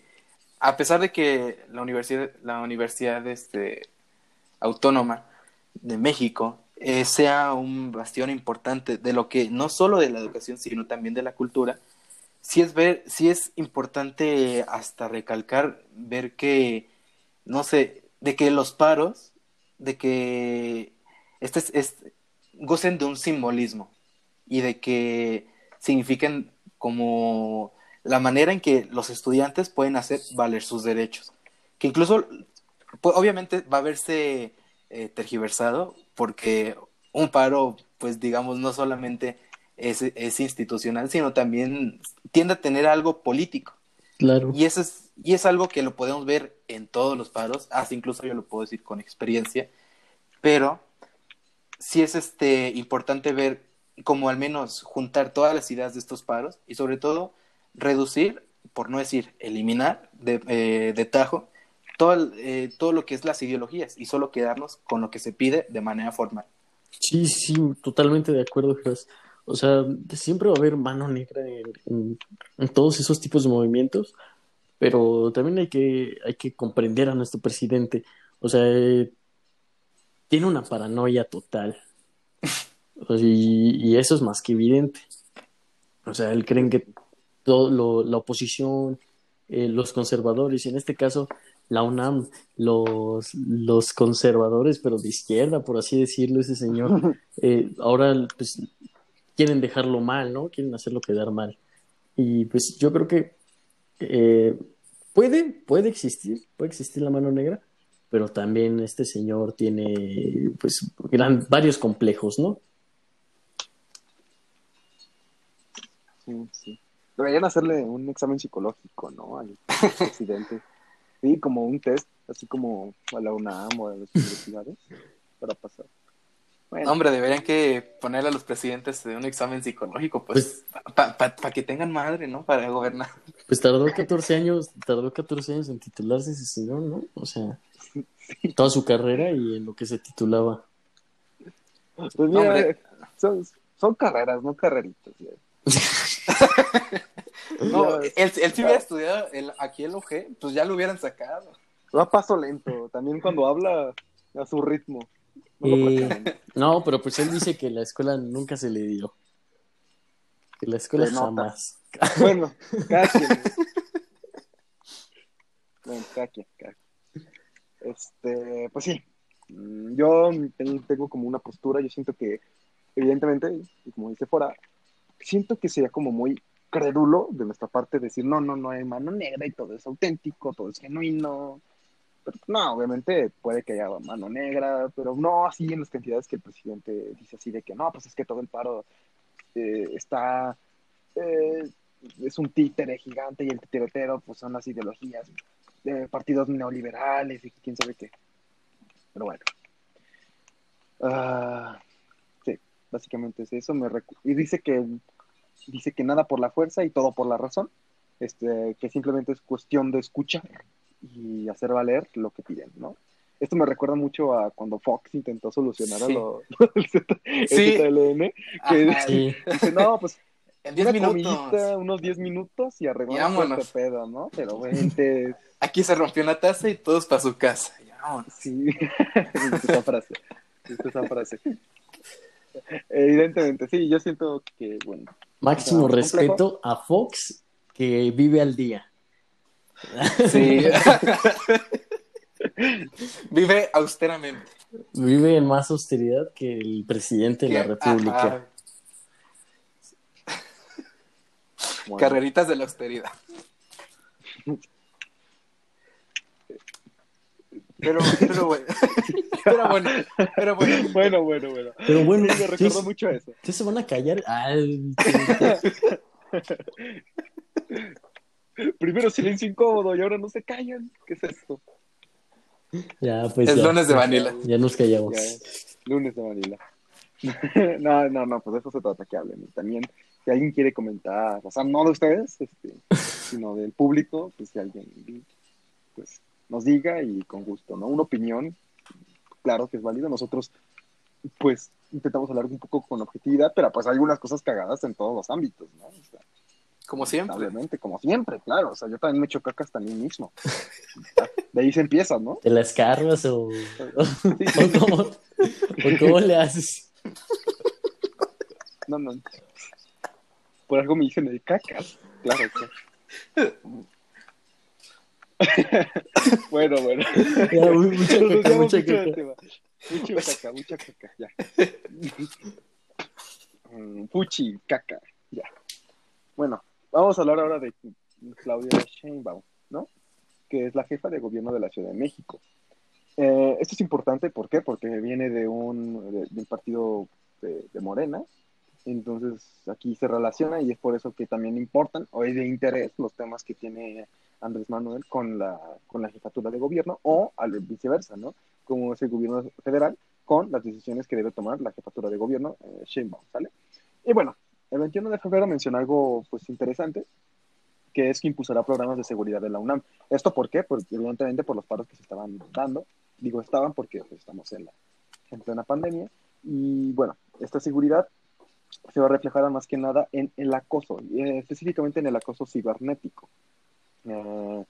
a pesar de que la universidad, la universidad, este, autónoma de México eh, sea un bastión importante de lo que no solo de la educación sino también de la cultura sí es ver sí es importante hasta recalcar ver que no sé de que los paros de que este es, gocen de un simbolismo y de que signifiquen como la manera en que los estudiantes pueden hacer valer sus derechos que incluso pues, obviamente va a verse eh, tergiversado porque un paro, pues digamos, no solamente es, es, institucional, sino también tiende a tener algo político. Claro. Y eso es, y es algo que lo podemos ver en todos los paros, hasta incluso yo lo puedo decir con experiencia, pero sí es este importante ver como al menos juntar todas las ideas de estos paros y sobre todo reducir, por no decir eliminar de, eh, de tajo, todo, eh, todo lo que es las ideologías y solo quedarnos con lo que se pide de manera formal. Sí, sí, totalmente de acuerdo, Geras. O sea, siempre va a haber mano negra en, todos esos tipos de movimientos, pero también hay que, hay que comprender a nuestro presidente. O sea, tiene una paranoia total. Y, y eso es más que evidente. O sea, él creen que todo lo, la oposición, eh, los conservadores, y en este caso la UNAM, los, los conservadores, pero de izquierda, por así decirlo, ese señor, [LAUGHS] eh, ahora pues quieren dejarlo mal, ¿no? Quieren hacerlo quedar mal. Y pues yo creo que eh, puede, puede existir, puede existir la mano negra, pero también este señor tiene pues gran, varios complejos, ¿no? Sí, sí. Deberían hacerle un examen psicológico, ¿no? Al presidente. [LAUGHS] Sí, como un test, así como a la UNAM o a las universidades, para pasar. Bueno, Hombre, deberían que ponerle a los presidentes de un examen psicológico, pues, para que tengan madre, ¿no? Para gobernar. Pues tardó [LAUGHS] 14 años, tardó 14 años en titularse ese señor, ¿no? O sea, toda su carrera y en lo que se titulaba. pues mira, hombre. son, son carreras, no carreritas. ya. [LAUGHS] [LAUGHS] No, él, él si hubiera estudiado el- aquí el OG, pues ya lo hubieran sacado. Va a paso lento, también cuando habla a su ritmo. No Eh, no, pero pues él dice que la escuela nunca se le dio. Que la escuela jamás. Bueno, quien. [LAUGHS] Bueno, cada quien. Este, pues sí. Mm, Yo ten- tengo como una postura, yo siento que, evidentemente, como dice fuera, siento que sería como muy crédulo de nuestra parte decir, no, no, no hay mano negra y todo es auténtico, todo es genuino. Pero, no, obviamente puede que haya mano negra, pero no así en las cantidades que el presidente dice así de que no, pues es que todo el paro eh, está eh, es un títere gigante y el titiretero pues son las ideologías de partidos neoliberales y quién sabe qué. Pero bueno. Sí, básicamente es eso. Me y dice que dice que nada por la fuerza y todo por la razón. Este, que simplemente es cuestión de escuchar y hacer valer lo que piden, ¿no? Esto me recuerda mucho a cuando Fox intentó solucionar a Sí. lo, [LAUGHS] el, Z- el Sí. ZLN, que Ajá, Sí. dice, no, pues en 10 una minutos. comidita, unos 10 minutos y arreglamos este pedo, ¿no? Pero gente, [LAUGHS] Aquí se rompió una taza y todos para su casa. Vámonos. sí, [LAUGHS] esa frase, esa frase. Evidentemente, sí, yo siento que, bueno, Máximo Complejo. respeto a Fox que vive al día. Sí. [LAUGHS] Vive austeramente. Vive en más austeridad que el presidente de la República. ajá, bueno, Carreritas de la austeridad. Pero, pero bueno. [LAUGHS] Pero bueno, pero bueno. bueno, bueno, bueno. Pero bueno, Sí, me ¿qué recordó es- mucho eso. ¿qué se van a callar? Ay, [LAUGHS] Primero silencio incómodo y ahora no se callan. ¿Qué es esto? ya, pues Es ya, lunes de vanilla. ya nos callamos. Ya, lunes de Manila. [LAUGHS] no, no, no, pues de eso se trata que hablen. Y también, si alguien quiere comentar, o sea, no de ustedes, este, sino del público, pues si alguien pues, nos diga y con gusto, ¿no? Una opinión, claro que es válido. Nosotros, pues, intentamos hablar un poco con objetividad, pero pues hay algunas cosas cagadas en todos los ámbitos, ¿no? O sea, Como siempre. obviamente, como siempre, claro. O sea, yo también me echo caca hasta a mí mismo. De ahí se empieza, ¿no? ¿Te la escarbas o, o, o cómo, o cómo le haces? No, no. Por algo me dicen de cacas. Claro que. [LAUGHS] bueno, bueno. Ya, mu- mucha caca, mucha caca. mucha caca, ya. Mm, Fuchi, caca, ya. Bueno, vamos a hablar ahora de Claudia Sheinbaum, ¿no? Que es la jefa de gobierno de la Ciudad de México. Eh, esto es importante, ¿por qué? Porque viene de un, de, de un partido de, de Morena, entonces aquí se relaciona y es por eso que también importan o es de interés los temas que tiene Andrés Manuel con la, con la jefatura de gobierno o al viceversa, ¿no? Como es el gobierno federal con las decisiones que debe tomar la jefatura de gobierno, eh, Sheinbaum, ¿sale? Y bueno, el 21 de febrero menciona algo pues interesante, que es que impulsará programas de seguridad de la UNAM. ¿Esto por qué? Porque evidentemente por los paros que se estaban dando, digo estaban porque pues, estamos en, la, en plena pandemia, y bueno, esta seguridad se va reflejada más que nada en el acoso, eh, específicamente en el acoso cibernético. Eh,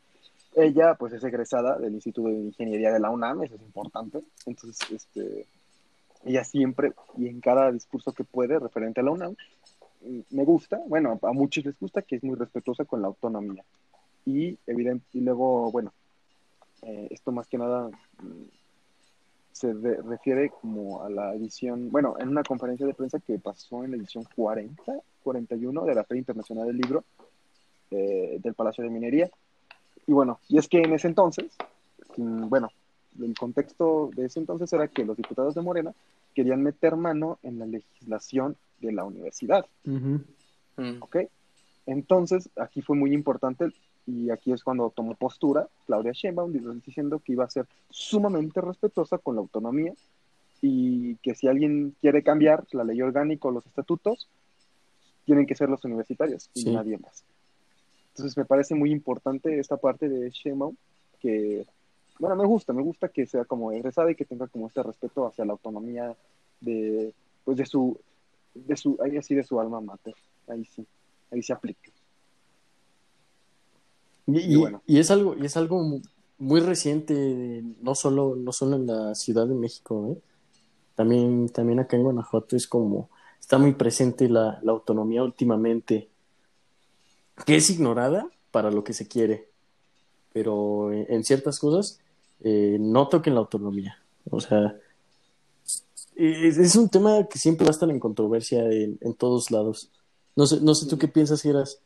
ella pues es egresada del Instituto de Ingeniería de la UNAM, eso es importante. Entonces, este, ella siempre y en cada discurso que puede referente a la UNAM, mm, me gusta, bueno, a muchos les gusta que es muy respetuosa con la autonomía. Y, evidente, y luego, bueno, eh, esto más que nada mm, se refiere como a la edición, bueno, en una conferencia de prensa que pasó en la edición 40, 41 de la Feria Internacional del Libro eh, del Palacio de Minería. Y bueno, y es que en ese entonces, mm, bueno, el contexto de ese entonces era que los diputados de Morena querían meter mano en la legislación de la universidad. Mm. ¿Ok? Entonces, aquí fue muy importante y aquí es cuando tomó postura Claudia Sheinbaum diciendo que iba a ser sumamente respetuosa con la autonomía y que si alguien quiere cambiar la ley orgánica o los estatutos, tienen que ser los universitarios y nadie más. Entonces me parece muy importante esta parte de Sheinbaum que, bueno, me gusta, me gusta que sea como egresada y que tenga como este respeto hacia la autonomía de, pues de su, de su, ahí así de su alma mater, ahí sí, ahí se aplica. Y, y, es algo, y es algo muy reciente, no solo, no solo en la Ciudad de México, ¿eh? también, también acá en Guanajuato es como, está muy presente la, la autonomía últimamente, que es ignorada para lo que se quiere, pero en, ciertas cosas eh, no toquen la autonomía. O sea, es, un tema que siempre va a estar en controversia en, en todos lados. No sé, no sé tú qué piensas, Eras.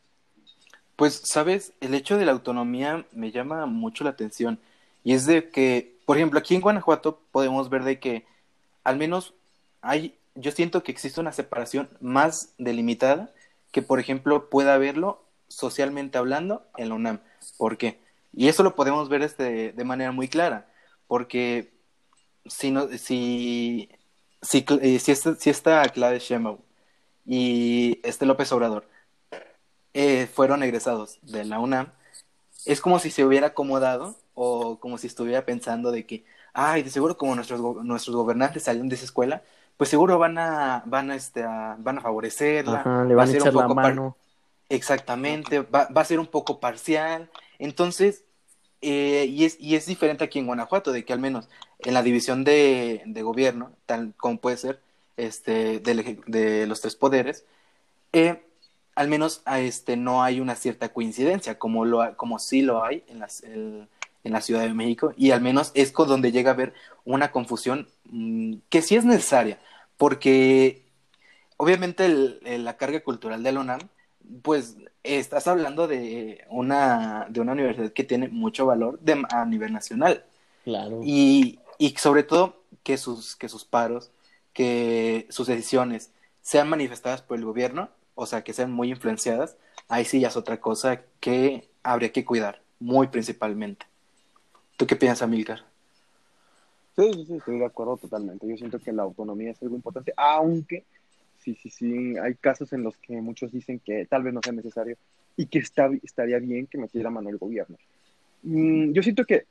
Pues, sabes, el hecho de la autonomía me llama mucho la atención. Y es de que, por ejemplo, aquí en Guanajuato podemos ver de que al menos hay, yo siento que existe una separación más delimitada que, por ejemplo, pueda haberlo socialmente hablando en la UNAM. ¿Por qué? Y eso lo podemos ver este, de manera muy clara, porque si, no, si, si, eh, si, esta, si esta Clave Shemau y este López Obrador eh, fueron egresados de la UNAM, es como si se hubiera acomodado o como si estuviera pensando de que, ay, de seguro como nuestros, nuestros gobernantes salieron de esa escuela, pues seguro van a, van a, este, van a favorecerla, le van a, echar la mano. Exactamente, va, va, a ser un poco parcial. Entonces, eh, y, es, y es diferente aquí en Guanajuato, de que al menos en la división de, de gobierno, tal como puede ser, este, de, de los tres poderes, eh, al menos a este, no hay una cierta coincidencia, como, lo, como sí lo hay en, las, en la Ciudad de México, y al menos es donde llega a haber una confusión mmm, que sí es necesaria, porque obviamente el, el, la carga cultural de la UNAM, pues estás hablando de una, de una universidad que tiene mucho valor de, a nivel nacional. Claro. Y, y sobre todo que sus, que sus paros, que sus decisiones sean manifestadas por el gobierno o sea, que sean muy influenciadas, ahí sí ya es otra cosa que habría que cuidar, muy principalmente. ¿Tú qué piensas, Milcar? Sí, sí, sí, estoy de acuerdo totalmente. Yo siento que la autonomía es algo importante, aunque sí, sí, sí, hay casos en los que muchos dicen que tal vez no sea necesario y que está, estaría bien que metiera mano el gobierno. Mm, yo siento que,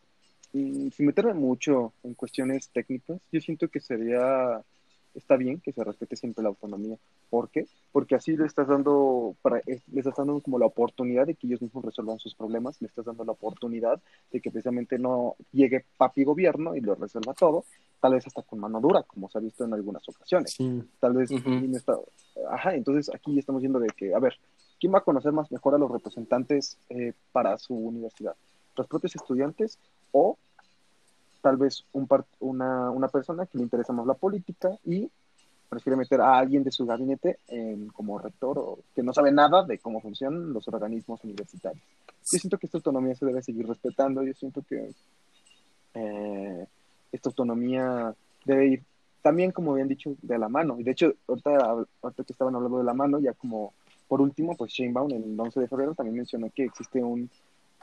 mm, meterme mucho en cuestiones técnicas, yo siento que sería está bien que se respete siempre la autonomía. ¿Por qué? Porque así le estás dando, para, le estás dando como la oportunidad de que ellos mismos resuelvan sus problemas, le estás dando la oportunidad de que precisamente no llegue papi gobierno y lo resuelva todo, tal vez hasta con mano dura, como se ha visto en algunas ocasiones. Sí. Tal vez, uh -huh. está, ajá, entonces aquí estamos viendo de que, a ver, ¿quién va a conocer más mejor a los representantes eh, para su universidad? ¿Los propios estudiantes o tal vez un part, una, una, persona que le interesa más la política y prefiere meter a alguien de su gabinete en, como rector o que no sabe nada de cómo funcionan los organismos universitarios. Yo siento que esta autonomía se debe seguir respetando, yo siento que eh, esta autonomía debe ir también, como habían dicho, de la mano. Y de hecho, ahorita, ahorita que estaban hablando de la mano, ya como por último, pues Shane Baum el 11 de febrero también mencionó que existe un,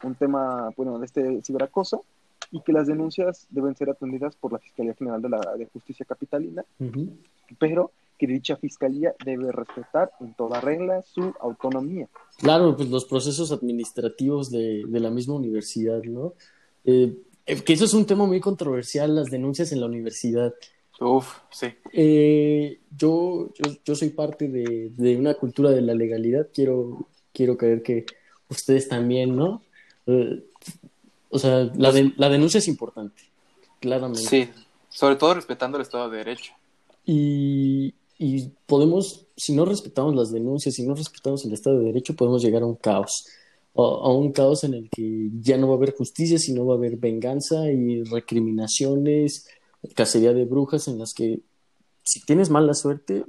un tema, bueno, de este ciberacoso, y que las denuncias deben ser atendidas por la Fiscalía General de, la, de Justicia Capitalina, uh -huh. pero que dicha fiscalía debe respetar en toda regla su autonomía. Claro, pues los procesos administrativos de, de la misma universidad, ¿no? Eh, que eso es un tema muy controversial, las denuncias en la universidad. Uf, sí. Eh, yo, yo, yo, soy parte de, de, una cultura de la legalidad, quiero, quiero creer que ustedes también, ¿no? Eh, O sea, la, de, la denuncia es importante, claramente. Sí, sobre todo respetando el Estado de Derecho. Y, y podemos, si no respetamos las denuncias, si no respetamos el Estado de Derecho, podemos llegar a un caos. A, un caos en el que ya no va a haber justicia, sino va a haber venganza y recriminaciones, cacería de brujas en las que si tienes mala suerte,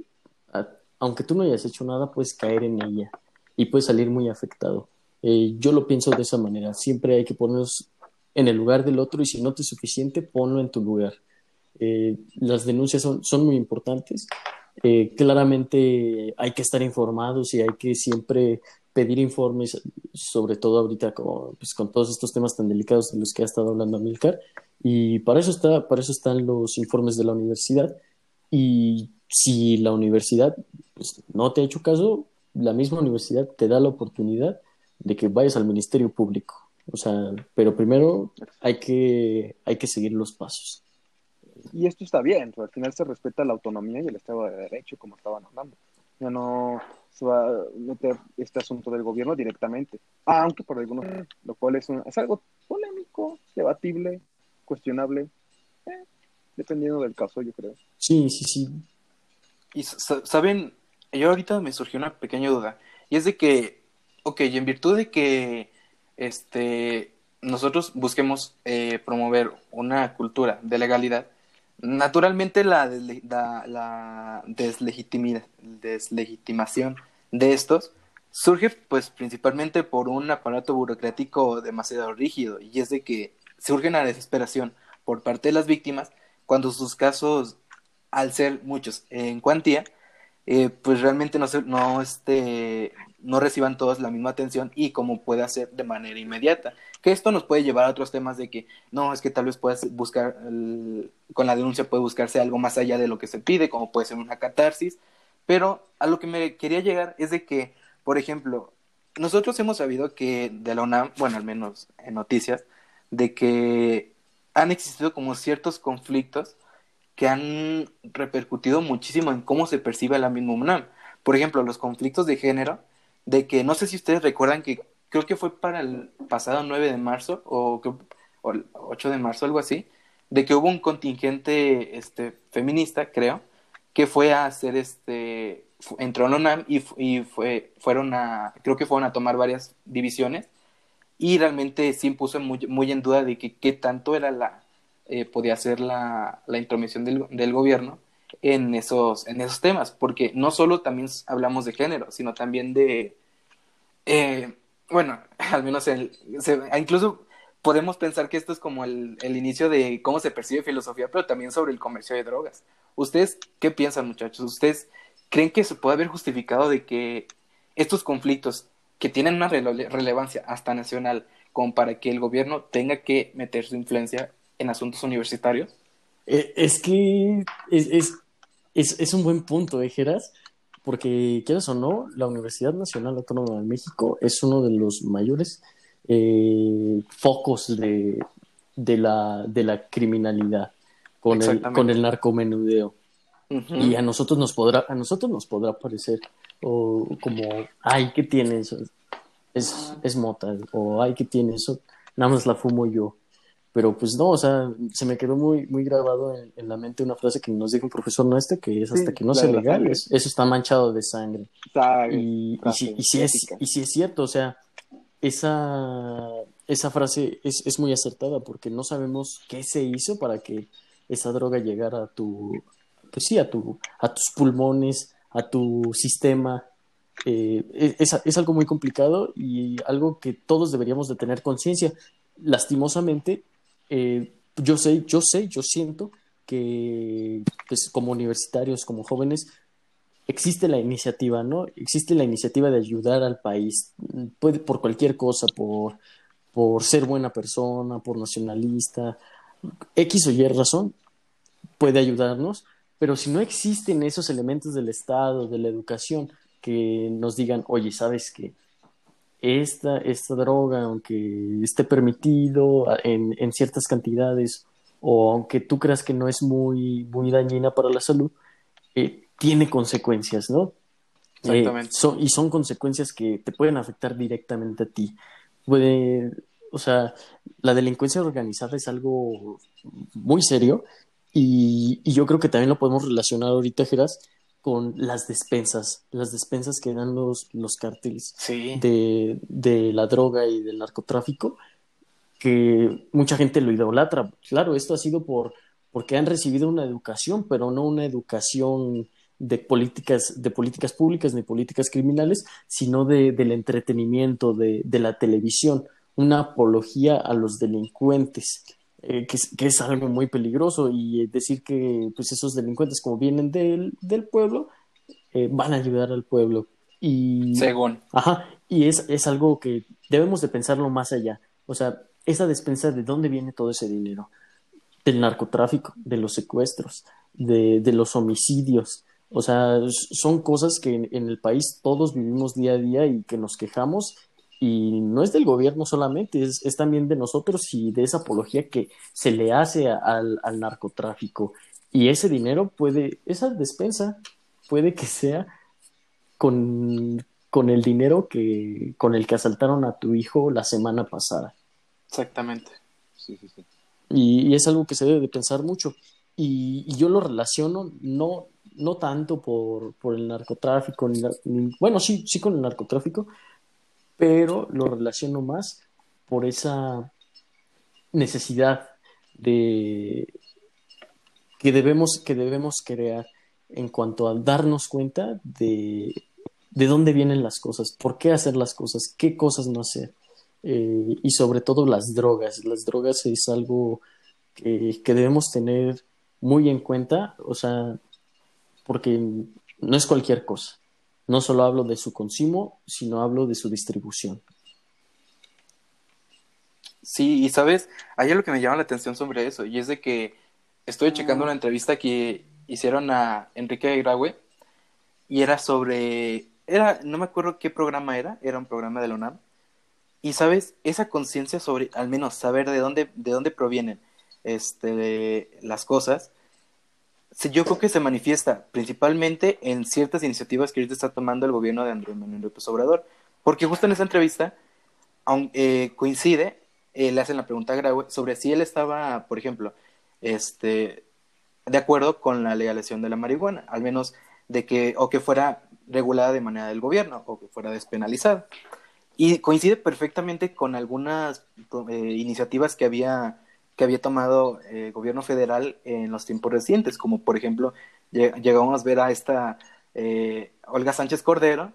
aunque tú no hayas hecho nada, puedes caer en ella y puedes salir muy afectado. Eh, yo lo pienso de esa manera. Siempre hay que ponernos en el lugar del otro y si no te es suficiente, ponlo en tu lugar. Eh, las denuncias son, son muy importantes. Eh, claramente hay que estar informados y hay que siempre pedir informes, sobre todo ahorita como, pues, con todos estos temas tan delicados de los que ha estado hablando Amilcar. Y para eso está, para eso están los informes de la universidad. Y si la universidad pues, no te ha hecho caso, la misma universidad te da la oportunidad de que vayas al Ministerio Público. O sea, pero primero hay que, hay que seguir los pasos. Y esto está bien, al final se respeta la autonomía y el Estado de Derecho, como estaban hablando. Ya no se va a meter este asunto del gobierno directamente, aunque por algunos, lo cual es, un- es algo polémico, debatible, cuestionable, eh, dependiendo del caso, yo creo. Sí, sí, sí. Y sa- saben, yo ahorita me surgió una pequeña duda. Y es de que, ok, y en virtud de que este, nosotros busquemos eh, promover una cultura de legalidad, naturalmente la, desle- la, la deslegitimi- deslegitimación de estos surge pues principalmente por un aparato burocrático demasiado rígido y es de que surge una desesperación por parte de las víctimas cuando sus casos, al ser muchos en cuantía, eh, pues realmente no, se, no, este, no reciban todos la misma atención y como puede hacer de manera inmediata. Que esto nos puede llevar a otros temas de que no, es que tal vez puedas buscar, con la denuncia puede buscarse algo más allá de lo que se pide, como puede ser una catarsis, pero a lo que me quería llegar es de que, por ejemplo, nosotros hemos sabido que de la UNAM, bueno, al menos en noticias, de que han existido como ciertos conflictos que han repercutido muchísimo en cómo se percibe la misma UNAM. Por ejemplo, los conflictos de género, de que no sé si ustedes recuerdan que creo que fue para el pasado 9 de marzo o, o el 8 de marzo, algo así, de que hubo un contingente este, feminista, creo, que fue a hacer este, entró en UNAM y, y fue, fueron a, creo que fueron a tomar varias divisiones y realmente sí puso muy, muy en duda de que qué tanto era la, eh, podía ser la, la intromisión del, del gobierno en esos, en esos temas, porque no solo también hablamos de género, sino también de, eh, bueno, [LAUGHS] al menos el, se- incluso podemos pensar que esto es como el, el inicio de cómo se percibe filosofía, pero también sobre el comercio de drogas. ¿Ustedes qué piensan, muchachos? ¿Ustedes creen que se puede haber justificado de que estos conflictos que tienen una rele- relevancia hasta nacional, como para que el gobierno tenga que meter su influencia en asuntos universitarios? Eh, Es que es, es, es, es un buen punto, ¿eh, Geras? Porque, quieras o no, la Universidad Nacional Autónoma de México es uno de los mayores eh, focos de, de, la, de la criminalidad con el, con el narcomenudeo. Ujú. Y a nosotros nos podrá, a nosotros nos podrá parecer o como, ay, ¿qué tiene eso? Es, es mota, o ay, ¿qué tiene eso? Nada más la fumo yo. Pero pues no, o sea, se me quedó muy, muy grabado en, en la mente una frase que nos dijo un profesor nuestro, que es hasta Sí, que no sea legal, sangre. es- eso está manchado de sangre. Sabe, Y, y, si, y, si es, y si es cierto, o sea, esa, esa frase es, es muy acertada porque no sabemos qué se hizo para que esa droga llegara a tu, pues sí, a, tu, a tus pulmones, a tu sistema. Eh, es, es algo muy complicado y algo que todos deberíamos de tener conciencia. Lastimosamente, eh, yo sé, yo sé, yo siento que pues, como universitarios, como jóvenes, existe la iniciativa, ¿no? Existe la iniciativa de ayudar al país, puede por cualquier cosa, por, por ser buena persona, por nacionalista, X o Y razón, puede ayudarnos, pero si no existen esos elementos del Estado, de la educación, que nos digan, oye, ¿sabes qué? Esta, esta droga, aunque esté permitido en, en ciertas cantidades, o aunque tú creas que no es muy, muy dañina para la salud, eh, tiene consecuencias, ¿no? Exactamente. Eh, son, y son consecuencias que te pueden afectar directamente a ti. Puede, o sea, la delincuencia organizada es algo muy serio y, y yo creo que también lo podemos relacionar ahorita, Geras, con las despensas, las despensas que dan los, los cárteles Sí. de, de la droga y del narcotráfico, que mucha gente lo idolatra. Claro, esto ha sido por, porque han recibido una educación, pero no una educación de políticas, de políticas públicas ni políticas criminales, sino de, del entretenimiento, de, de la televisión, una apología a los delincuentes, eh, que, es, que es algo muy peligroso, y decir que pues, esos delincuentes, como vienen del, del pueblo, eh, van a ayudar al pueblo. Y, Según. Ajá, y es, es algo que debemos de pensarlo más allá. O sea, esa despensa, ¿de dónde viene todo ese dinero? Del narcotráfico, de los secuestros, de, de los homicidios. O sea, son cosas que en, en el país todos vivimos día a día y que nos quejamos. Y no es del gobierno solamente, es, es también de nosotros y de esa apología que se le hace a- al, al narcotráfico. Y ese dinero puede, esa despensa puede que sea con, con el dinero que, con el que asaltaron a tu hijo la semana pasada. Exactamente. Sí, sí, sí. Y, y es algo que se debe de pensar mucho. Y, y yo lo relaciono no, no tanto por, por el narcotráfico, ni, bueno, sí, sí con el narcotráfico, pero lo relaciono más por esa necesidad de que debemos, que debemos crear en cuanto a darnos cuenta de, de dónde vienen las cosas, por qué hacer las cosas, qué cosas no hacer. Eh, y sobre todo las drogas. Las drogas es algo que, que debemos tener muy en cuenta, o sea, porque no es cualquier cosa. No solo hablo de su consumo, sino hablo de su distribución. Sí, y sabes, hay algo que me llama la atención sobre eso, y es de que estoy checando una entrevista que hicieron a Enrique Graue, y era sobre, era, no me acuerdo qué programa era, era un programa de la UNAM, y sabes, esa conciencia sobre, al menos saber de dónde, de dónde provienen este, las cosas, yo creo que se manifiesta principalmente en ciertas iniciativas que ahorita está tomando el gobierno de Andrés Manuel López Obrador, porque justo en esa entrevista aun- eh, coincide, eh, le hacen la pregunta sobre si él estaba, por ejemplo, este, de acuerdo con la legalización de la marihuana, al menos de que, o que fuera regulada de manera del gobierno, o que fuera despenalizada. Y coincide perfectamente con algunas eh, iniciativas que había, que había tomado eh, el gobierno federal en los tiempos recientes, como por ejemplo, lle- llegamos a ver a esta eh, Olga Sánchez Cordero,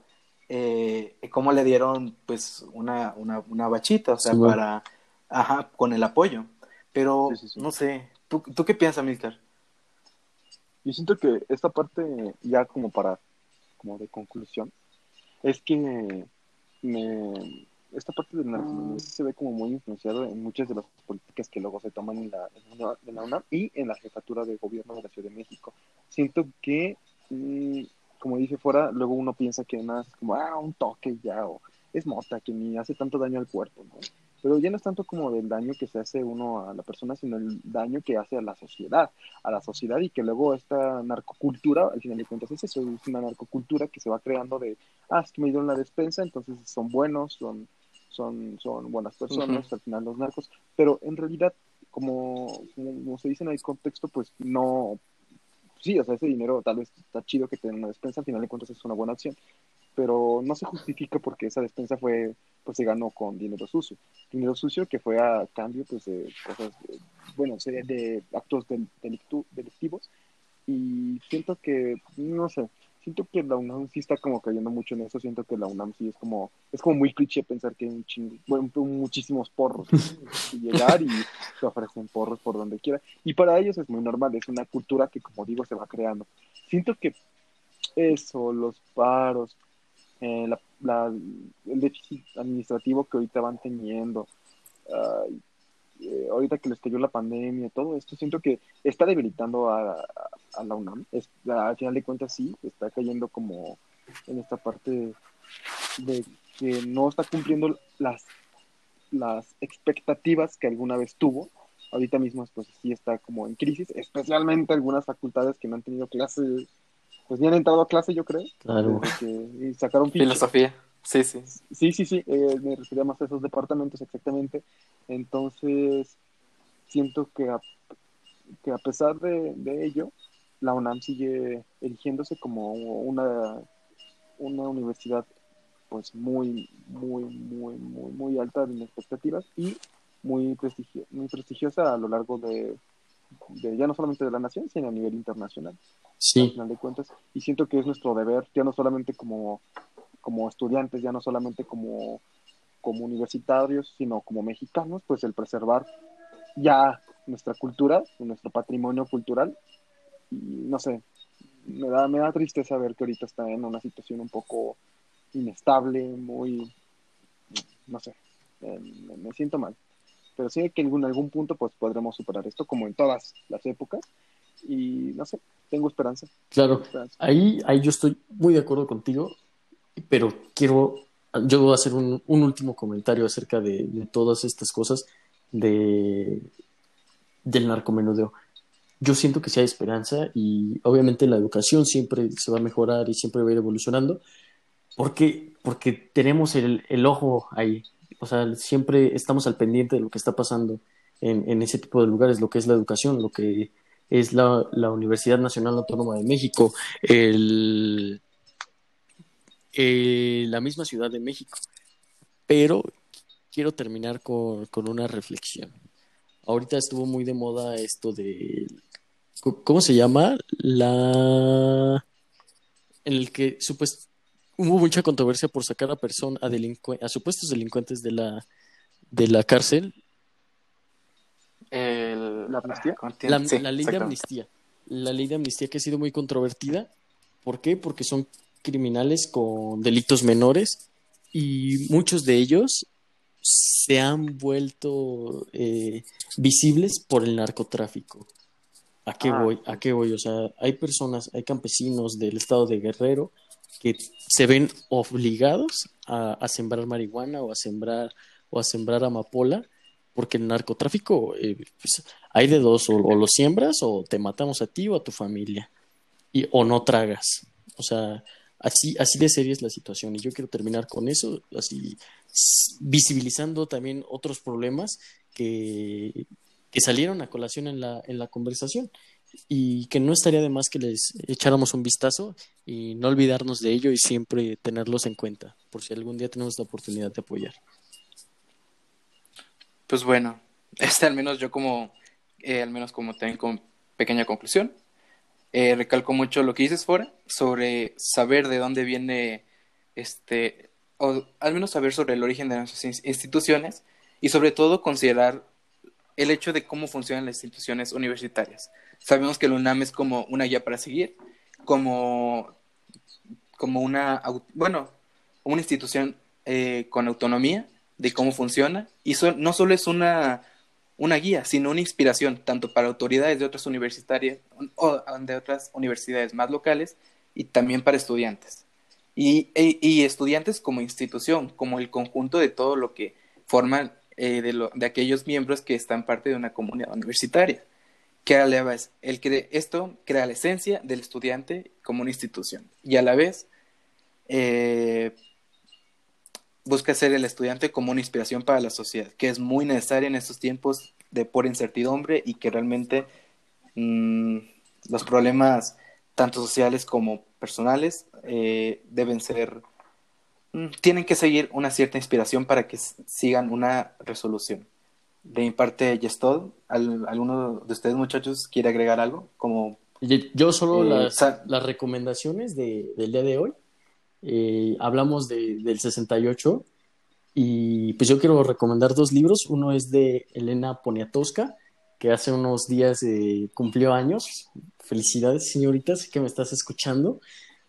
eh, cómo le dieron pues una, una, una bachita, o sea, Sí, bueno. para, ajá, con el apoyo. Pero, Sí, sí, sí. no sé, ¿tú, ¿tú qué piensas, Milcar? Yo siento que esta parte, ya como para, como de conclusión, es que me, esta parte del narcomenudeo sí se ve como muy influenciado en muchas de las políticas que luego se toman en la, en UNAM y en la jefatura de gobierno de la Ciudad de México. Siento que, mm, como dice fuera, luego uno piensa que nada es como, ah, un toque ya, o es mota, que ni hace tanto daño al cuerpo, ¿no? Pero ya no es tanto como del daño que se hace uno a la persona, sino el daño que hace a la sociedad, a la sociedad y que luego esta narcocultura, al final de cuentas es eso, es una narcocultura que se va creando de, ah, es que me dieron la despensa, entonces son buenos, son, son, son buenas personas, al final los narcos, pero en realidad, como, como se dice en el contexto, pues no, sí, o sea, ese dinero tal vez está chido que te den una despensa, al final de cuentas es una buena acción, pero no se justifica porque esa despensa fue, pues se ganó con dinero sucio, dinero sucio que fue a cambio, pues, de cosas, eh, bueno, de actos del- delictu- delictivos, y siento que, no sé, siento que la UNAM sí está como cayendo mucho en eso, siento que la UNAM sí es como, es como muy cliché pensar que hay un chingo, bueno, muchísimos porros. Y [LAUGHS] llegar y te ofrecen porros por donde quiera, y para ellos es muy normal, es una cultura que como digo se va creando. Siento que eso, los paros, eh, la, la- el déficit administrativo que ahorita van teniendo, ay, eh, ahorita que les cayó la pandemia, todo esto, siento que está debilitando a, a- a la UNAM. Es, al final de cuentas, sí, está cayendo como en esta parte de que no está cumpliendo las, las expectativas que alguna vez tuvo. Ahorita mismo, pues sí está como en crisis, especialmente algunas facultades que no han tenido clase, pues ni han entrado a clase, yo creo, Claro. que sacaron ficha. Filosofía. Sí, sí. Sí, sí, sí, eh, me refería más a esos departamentos exactamente. Entonces, siento que a, que a pesar de, de ello, la UNAM sigue erigiéndose como una, una universidad pues muy, muy, muy, muy, muy alta en expectativas y muy, prestigio muy prestigiosa a lo largo de, de, ya no solamente de la nación, sino a nivel internacional. Sí. Al final de cuentas. Y siento que es nuestro deber, ya no solamente como, como estudiantes, ya no solamente como, como universitarios, sino como mexicanos, pues el preservar ya nuestra cultura, nuestro patrimonio cultural. Y no sé, me da, me da tristeza ver que ahorita está en una situación un poco inestable, muy, no sé, eh, me, siento mal pero sí que en algún, algún punto pues podremos superar esto como en todas las épocas y no sé, tengo esperanza. Claro, Tengo esperanza. ahí, ahí yo estoy muy de acuerdo contigo, pero quiero yo hacer un, un último comentario acerca de, de todas estas cosas de, del narcomenudeo. Yo siento que sí hay esperanza y obviamente la educación siempre se va a mejorar y siempre va a ir evolucionando porque, porque tenemos el, el ojo ahí. O sea, siempre estamos al pendiente de lo que está pasando en, en ese tipo de lugares, lo que es la educación, lo que es la, la Universidad Nacional Autónoma de México, el, eh, la misma Ciudad de México. Pero quiero terminar con, con una reflexión. Ahorita estuvo muy de moda esto de, ¿cómo se llama? La, en el que supuestamente hubo mucha controversia por sacar a persona a, delincu a supuestos delincuentes de la de la cárcel El, ¿La amnistía? la, Sí, la ley de amnistía la ley de amnistía que ha sido muy controvertida ¿por qué? porque son criminales con delitos menores y muchos de ellos se han vuelto eh, visibles por el narcotráfico ¿a qué Ah, voy? ¿a qué voy? o sea hay personas hay campesinos del estado de Guerrero que se ven obligados a, a sembrar marihuana o a sembrar o a sembrar amapola porque el narcotráfico eh, pues, hay de dos o, o lo siembras o te matamos a ti o a tu familia y o no tragas o sea así así de seria es la situación. Y yo quiero terminar con eso así visibilizando también otros problemas que que salieron a colación en la en la conversación. Y que no estaría de más que les echáramos un vistazo y no olvidarnos de ello y siempre tenerlos en cuenta por si algún día tenemos la oportunidad de apoyar. Pues bueno, [LAUGHS] este al menos yo como, eh, al menos como con pequeña conclusión, eh, recalco mucho lo que dices fuera sobre saber de dónde viene este, o al menos saber sobre el origen de nuestras ins- instituciones y sobre todo considerar el hecho de cómo funcionan las instituciones universitarias. Sabemos que el UNAM es como una guía para seguir, como, como una, bueno, una institución eh, con autonomía de cómo funciona y so- no solo es una, una guía, sino una inspiración tanto para autoridades de otras universitarias o de otras universidades más locales y también para estudiantes. Y, e- y estudiantes como institución, como el conjunto de todo lo que forman eh, de, lo- de aquellos miembros que están parte de una comunidad universitaria. Que la vez, el cre- esto crea la esencia del estudiante como una institución y a la vez eh, busca ser el estudiante como una inspiración para la sociedad, que es muy necesaria en estos tiempos de pura incertidumbre y que realmente mm, los problemas, tanto sociales como personales, eh, deben ser, mm, tienen que seguir una cierta inspiración para que sigan una resolución. De mi parte ya es todo. ¿Al- ¿Alguno de ustedes, muchachos, quiere agregar algo? Como, Yo solo Eh, las, las recomendaciones de, del día de hoy. Eh, hablamos de, del 68 y pues yo quiero recomendar dos libros. Uno es de Elena Poniatowska, que hace unos días eh, cumplió años. Felicidades, señorita, sé que me estás escuchando.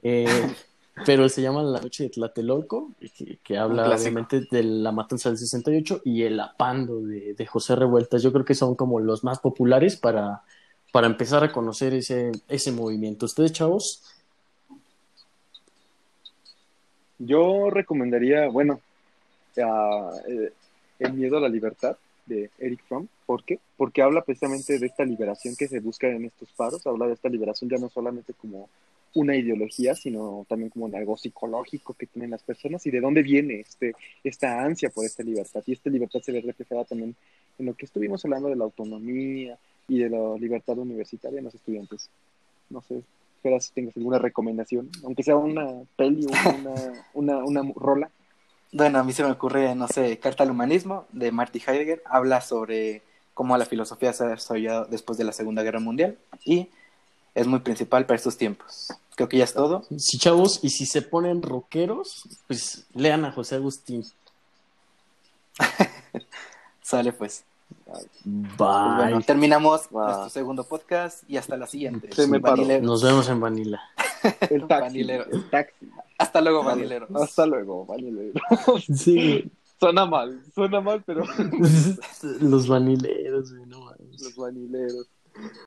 Eh, [LAUGHS] pero se llama La Noche de Tlatelolco, que, que habla obviamente de la matanza del 68 y el apando de, de José Revueltas. Yo creo que son como los más populares para, para empezar a conocer ese, ese movimiento. ¿Ustedes, chavos? Yo recomendaría, bueno, eh, El miedo a la libertad de Eric Fromm. ¿Por qué? Porque habla precisamente de esta liberación que se busca en estos paros, habla de esta liberación ya no solamente como una ideología, sino también como algo psicológico que tienen las personas y de dónde viene este, esta ansia por esta libertad. Y esta libertad se ve reflejada también en lo que estuvimos hablando de la autonomía y de la libertad universitaria en los estudiantes. No sé, espera si tengas alguna recomendación, aunque sea una peli o una, [LAUGHS] una, una rola. Bueno, a mí se me ocurre, no sé, Carta al Humanismo de Marty Heidegger, habla sobre cómo la filosofía se ha desarrollado después de la Segunda Guerra Mundial y es muy principal para estos tiempos. Creo que ya es todo. Sí, chavos, y si se ponen rockeros, pues lean a José Agustín. [LAUGHS] Sale pues. Bye. Pues bueno, terminamos nuestro segundo podcast y hasta la siguiente. Se me paró. Vanilero. Nos vemos en Vanilla. El taxi. Vanilero. El taxi. Hasta luego, Vanilero. Hasta luego, vanilero. [LAUGHS] Sí, suena mal, suena mal, pero [LAUGHS] los vanileros, güey, no mames. los vanileros.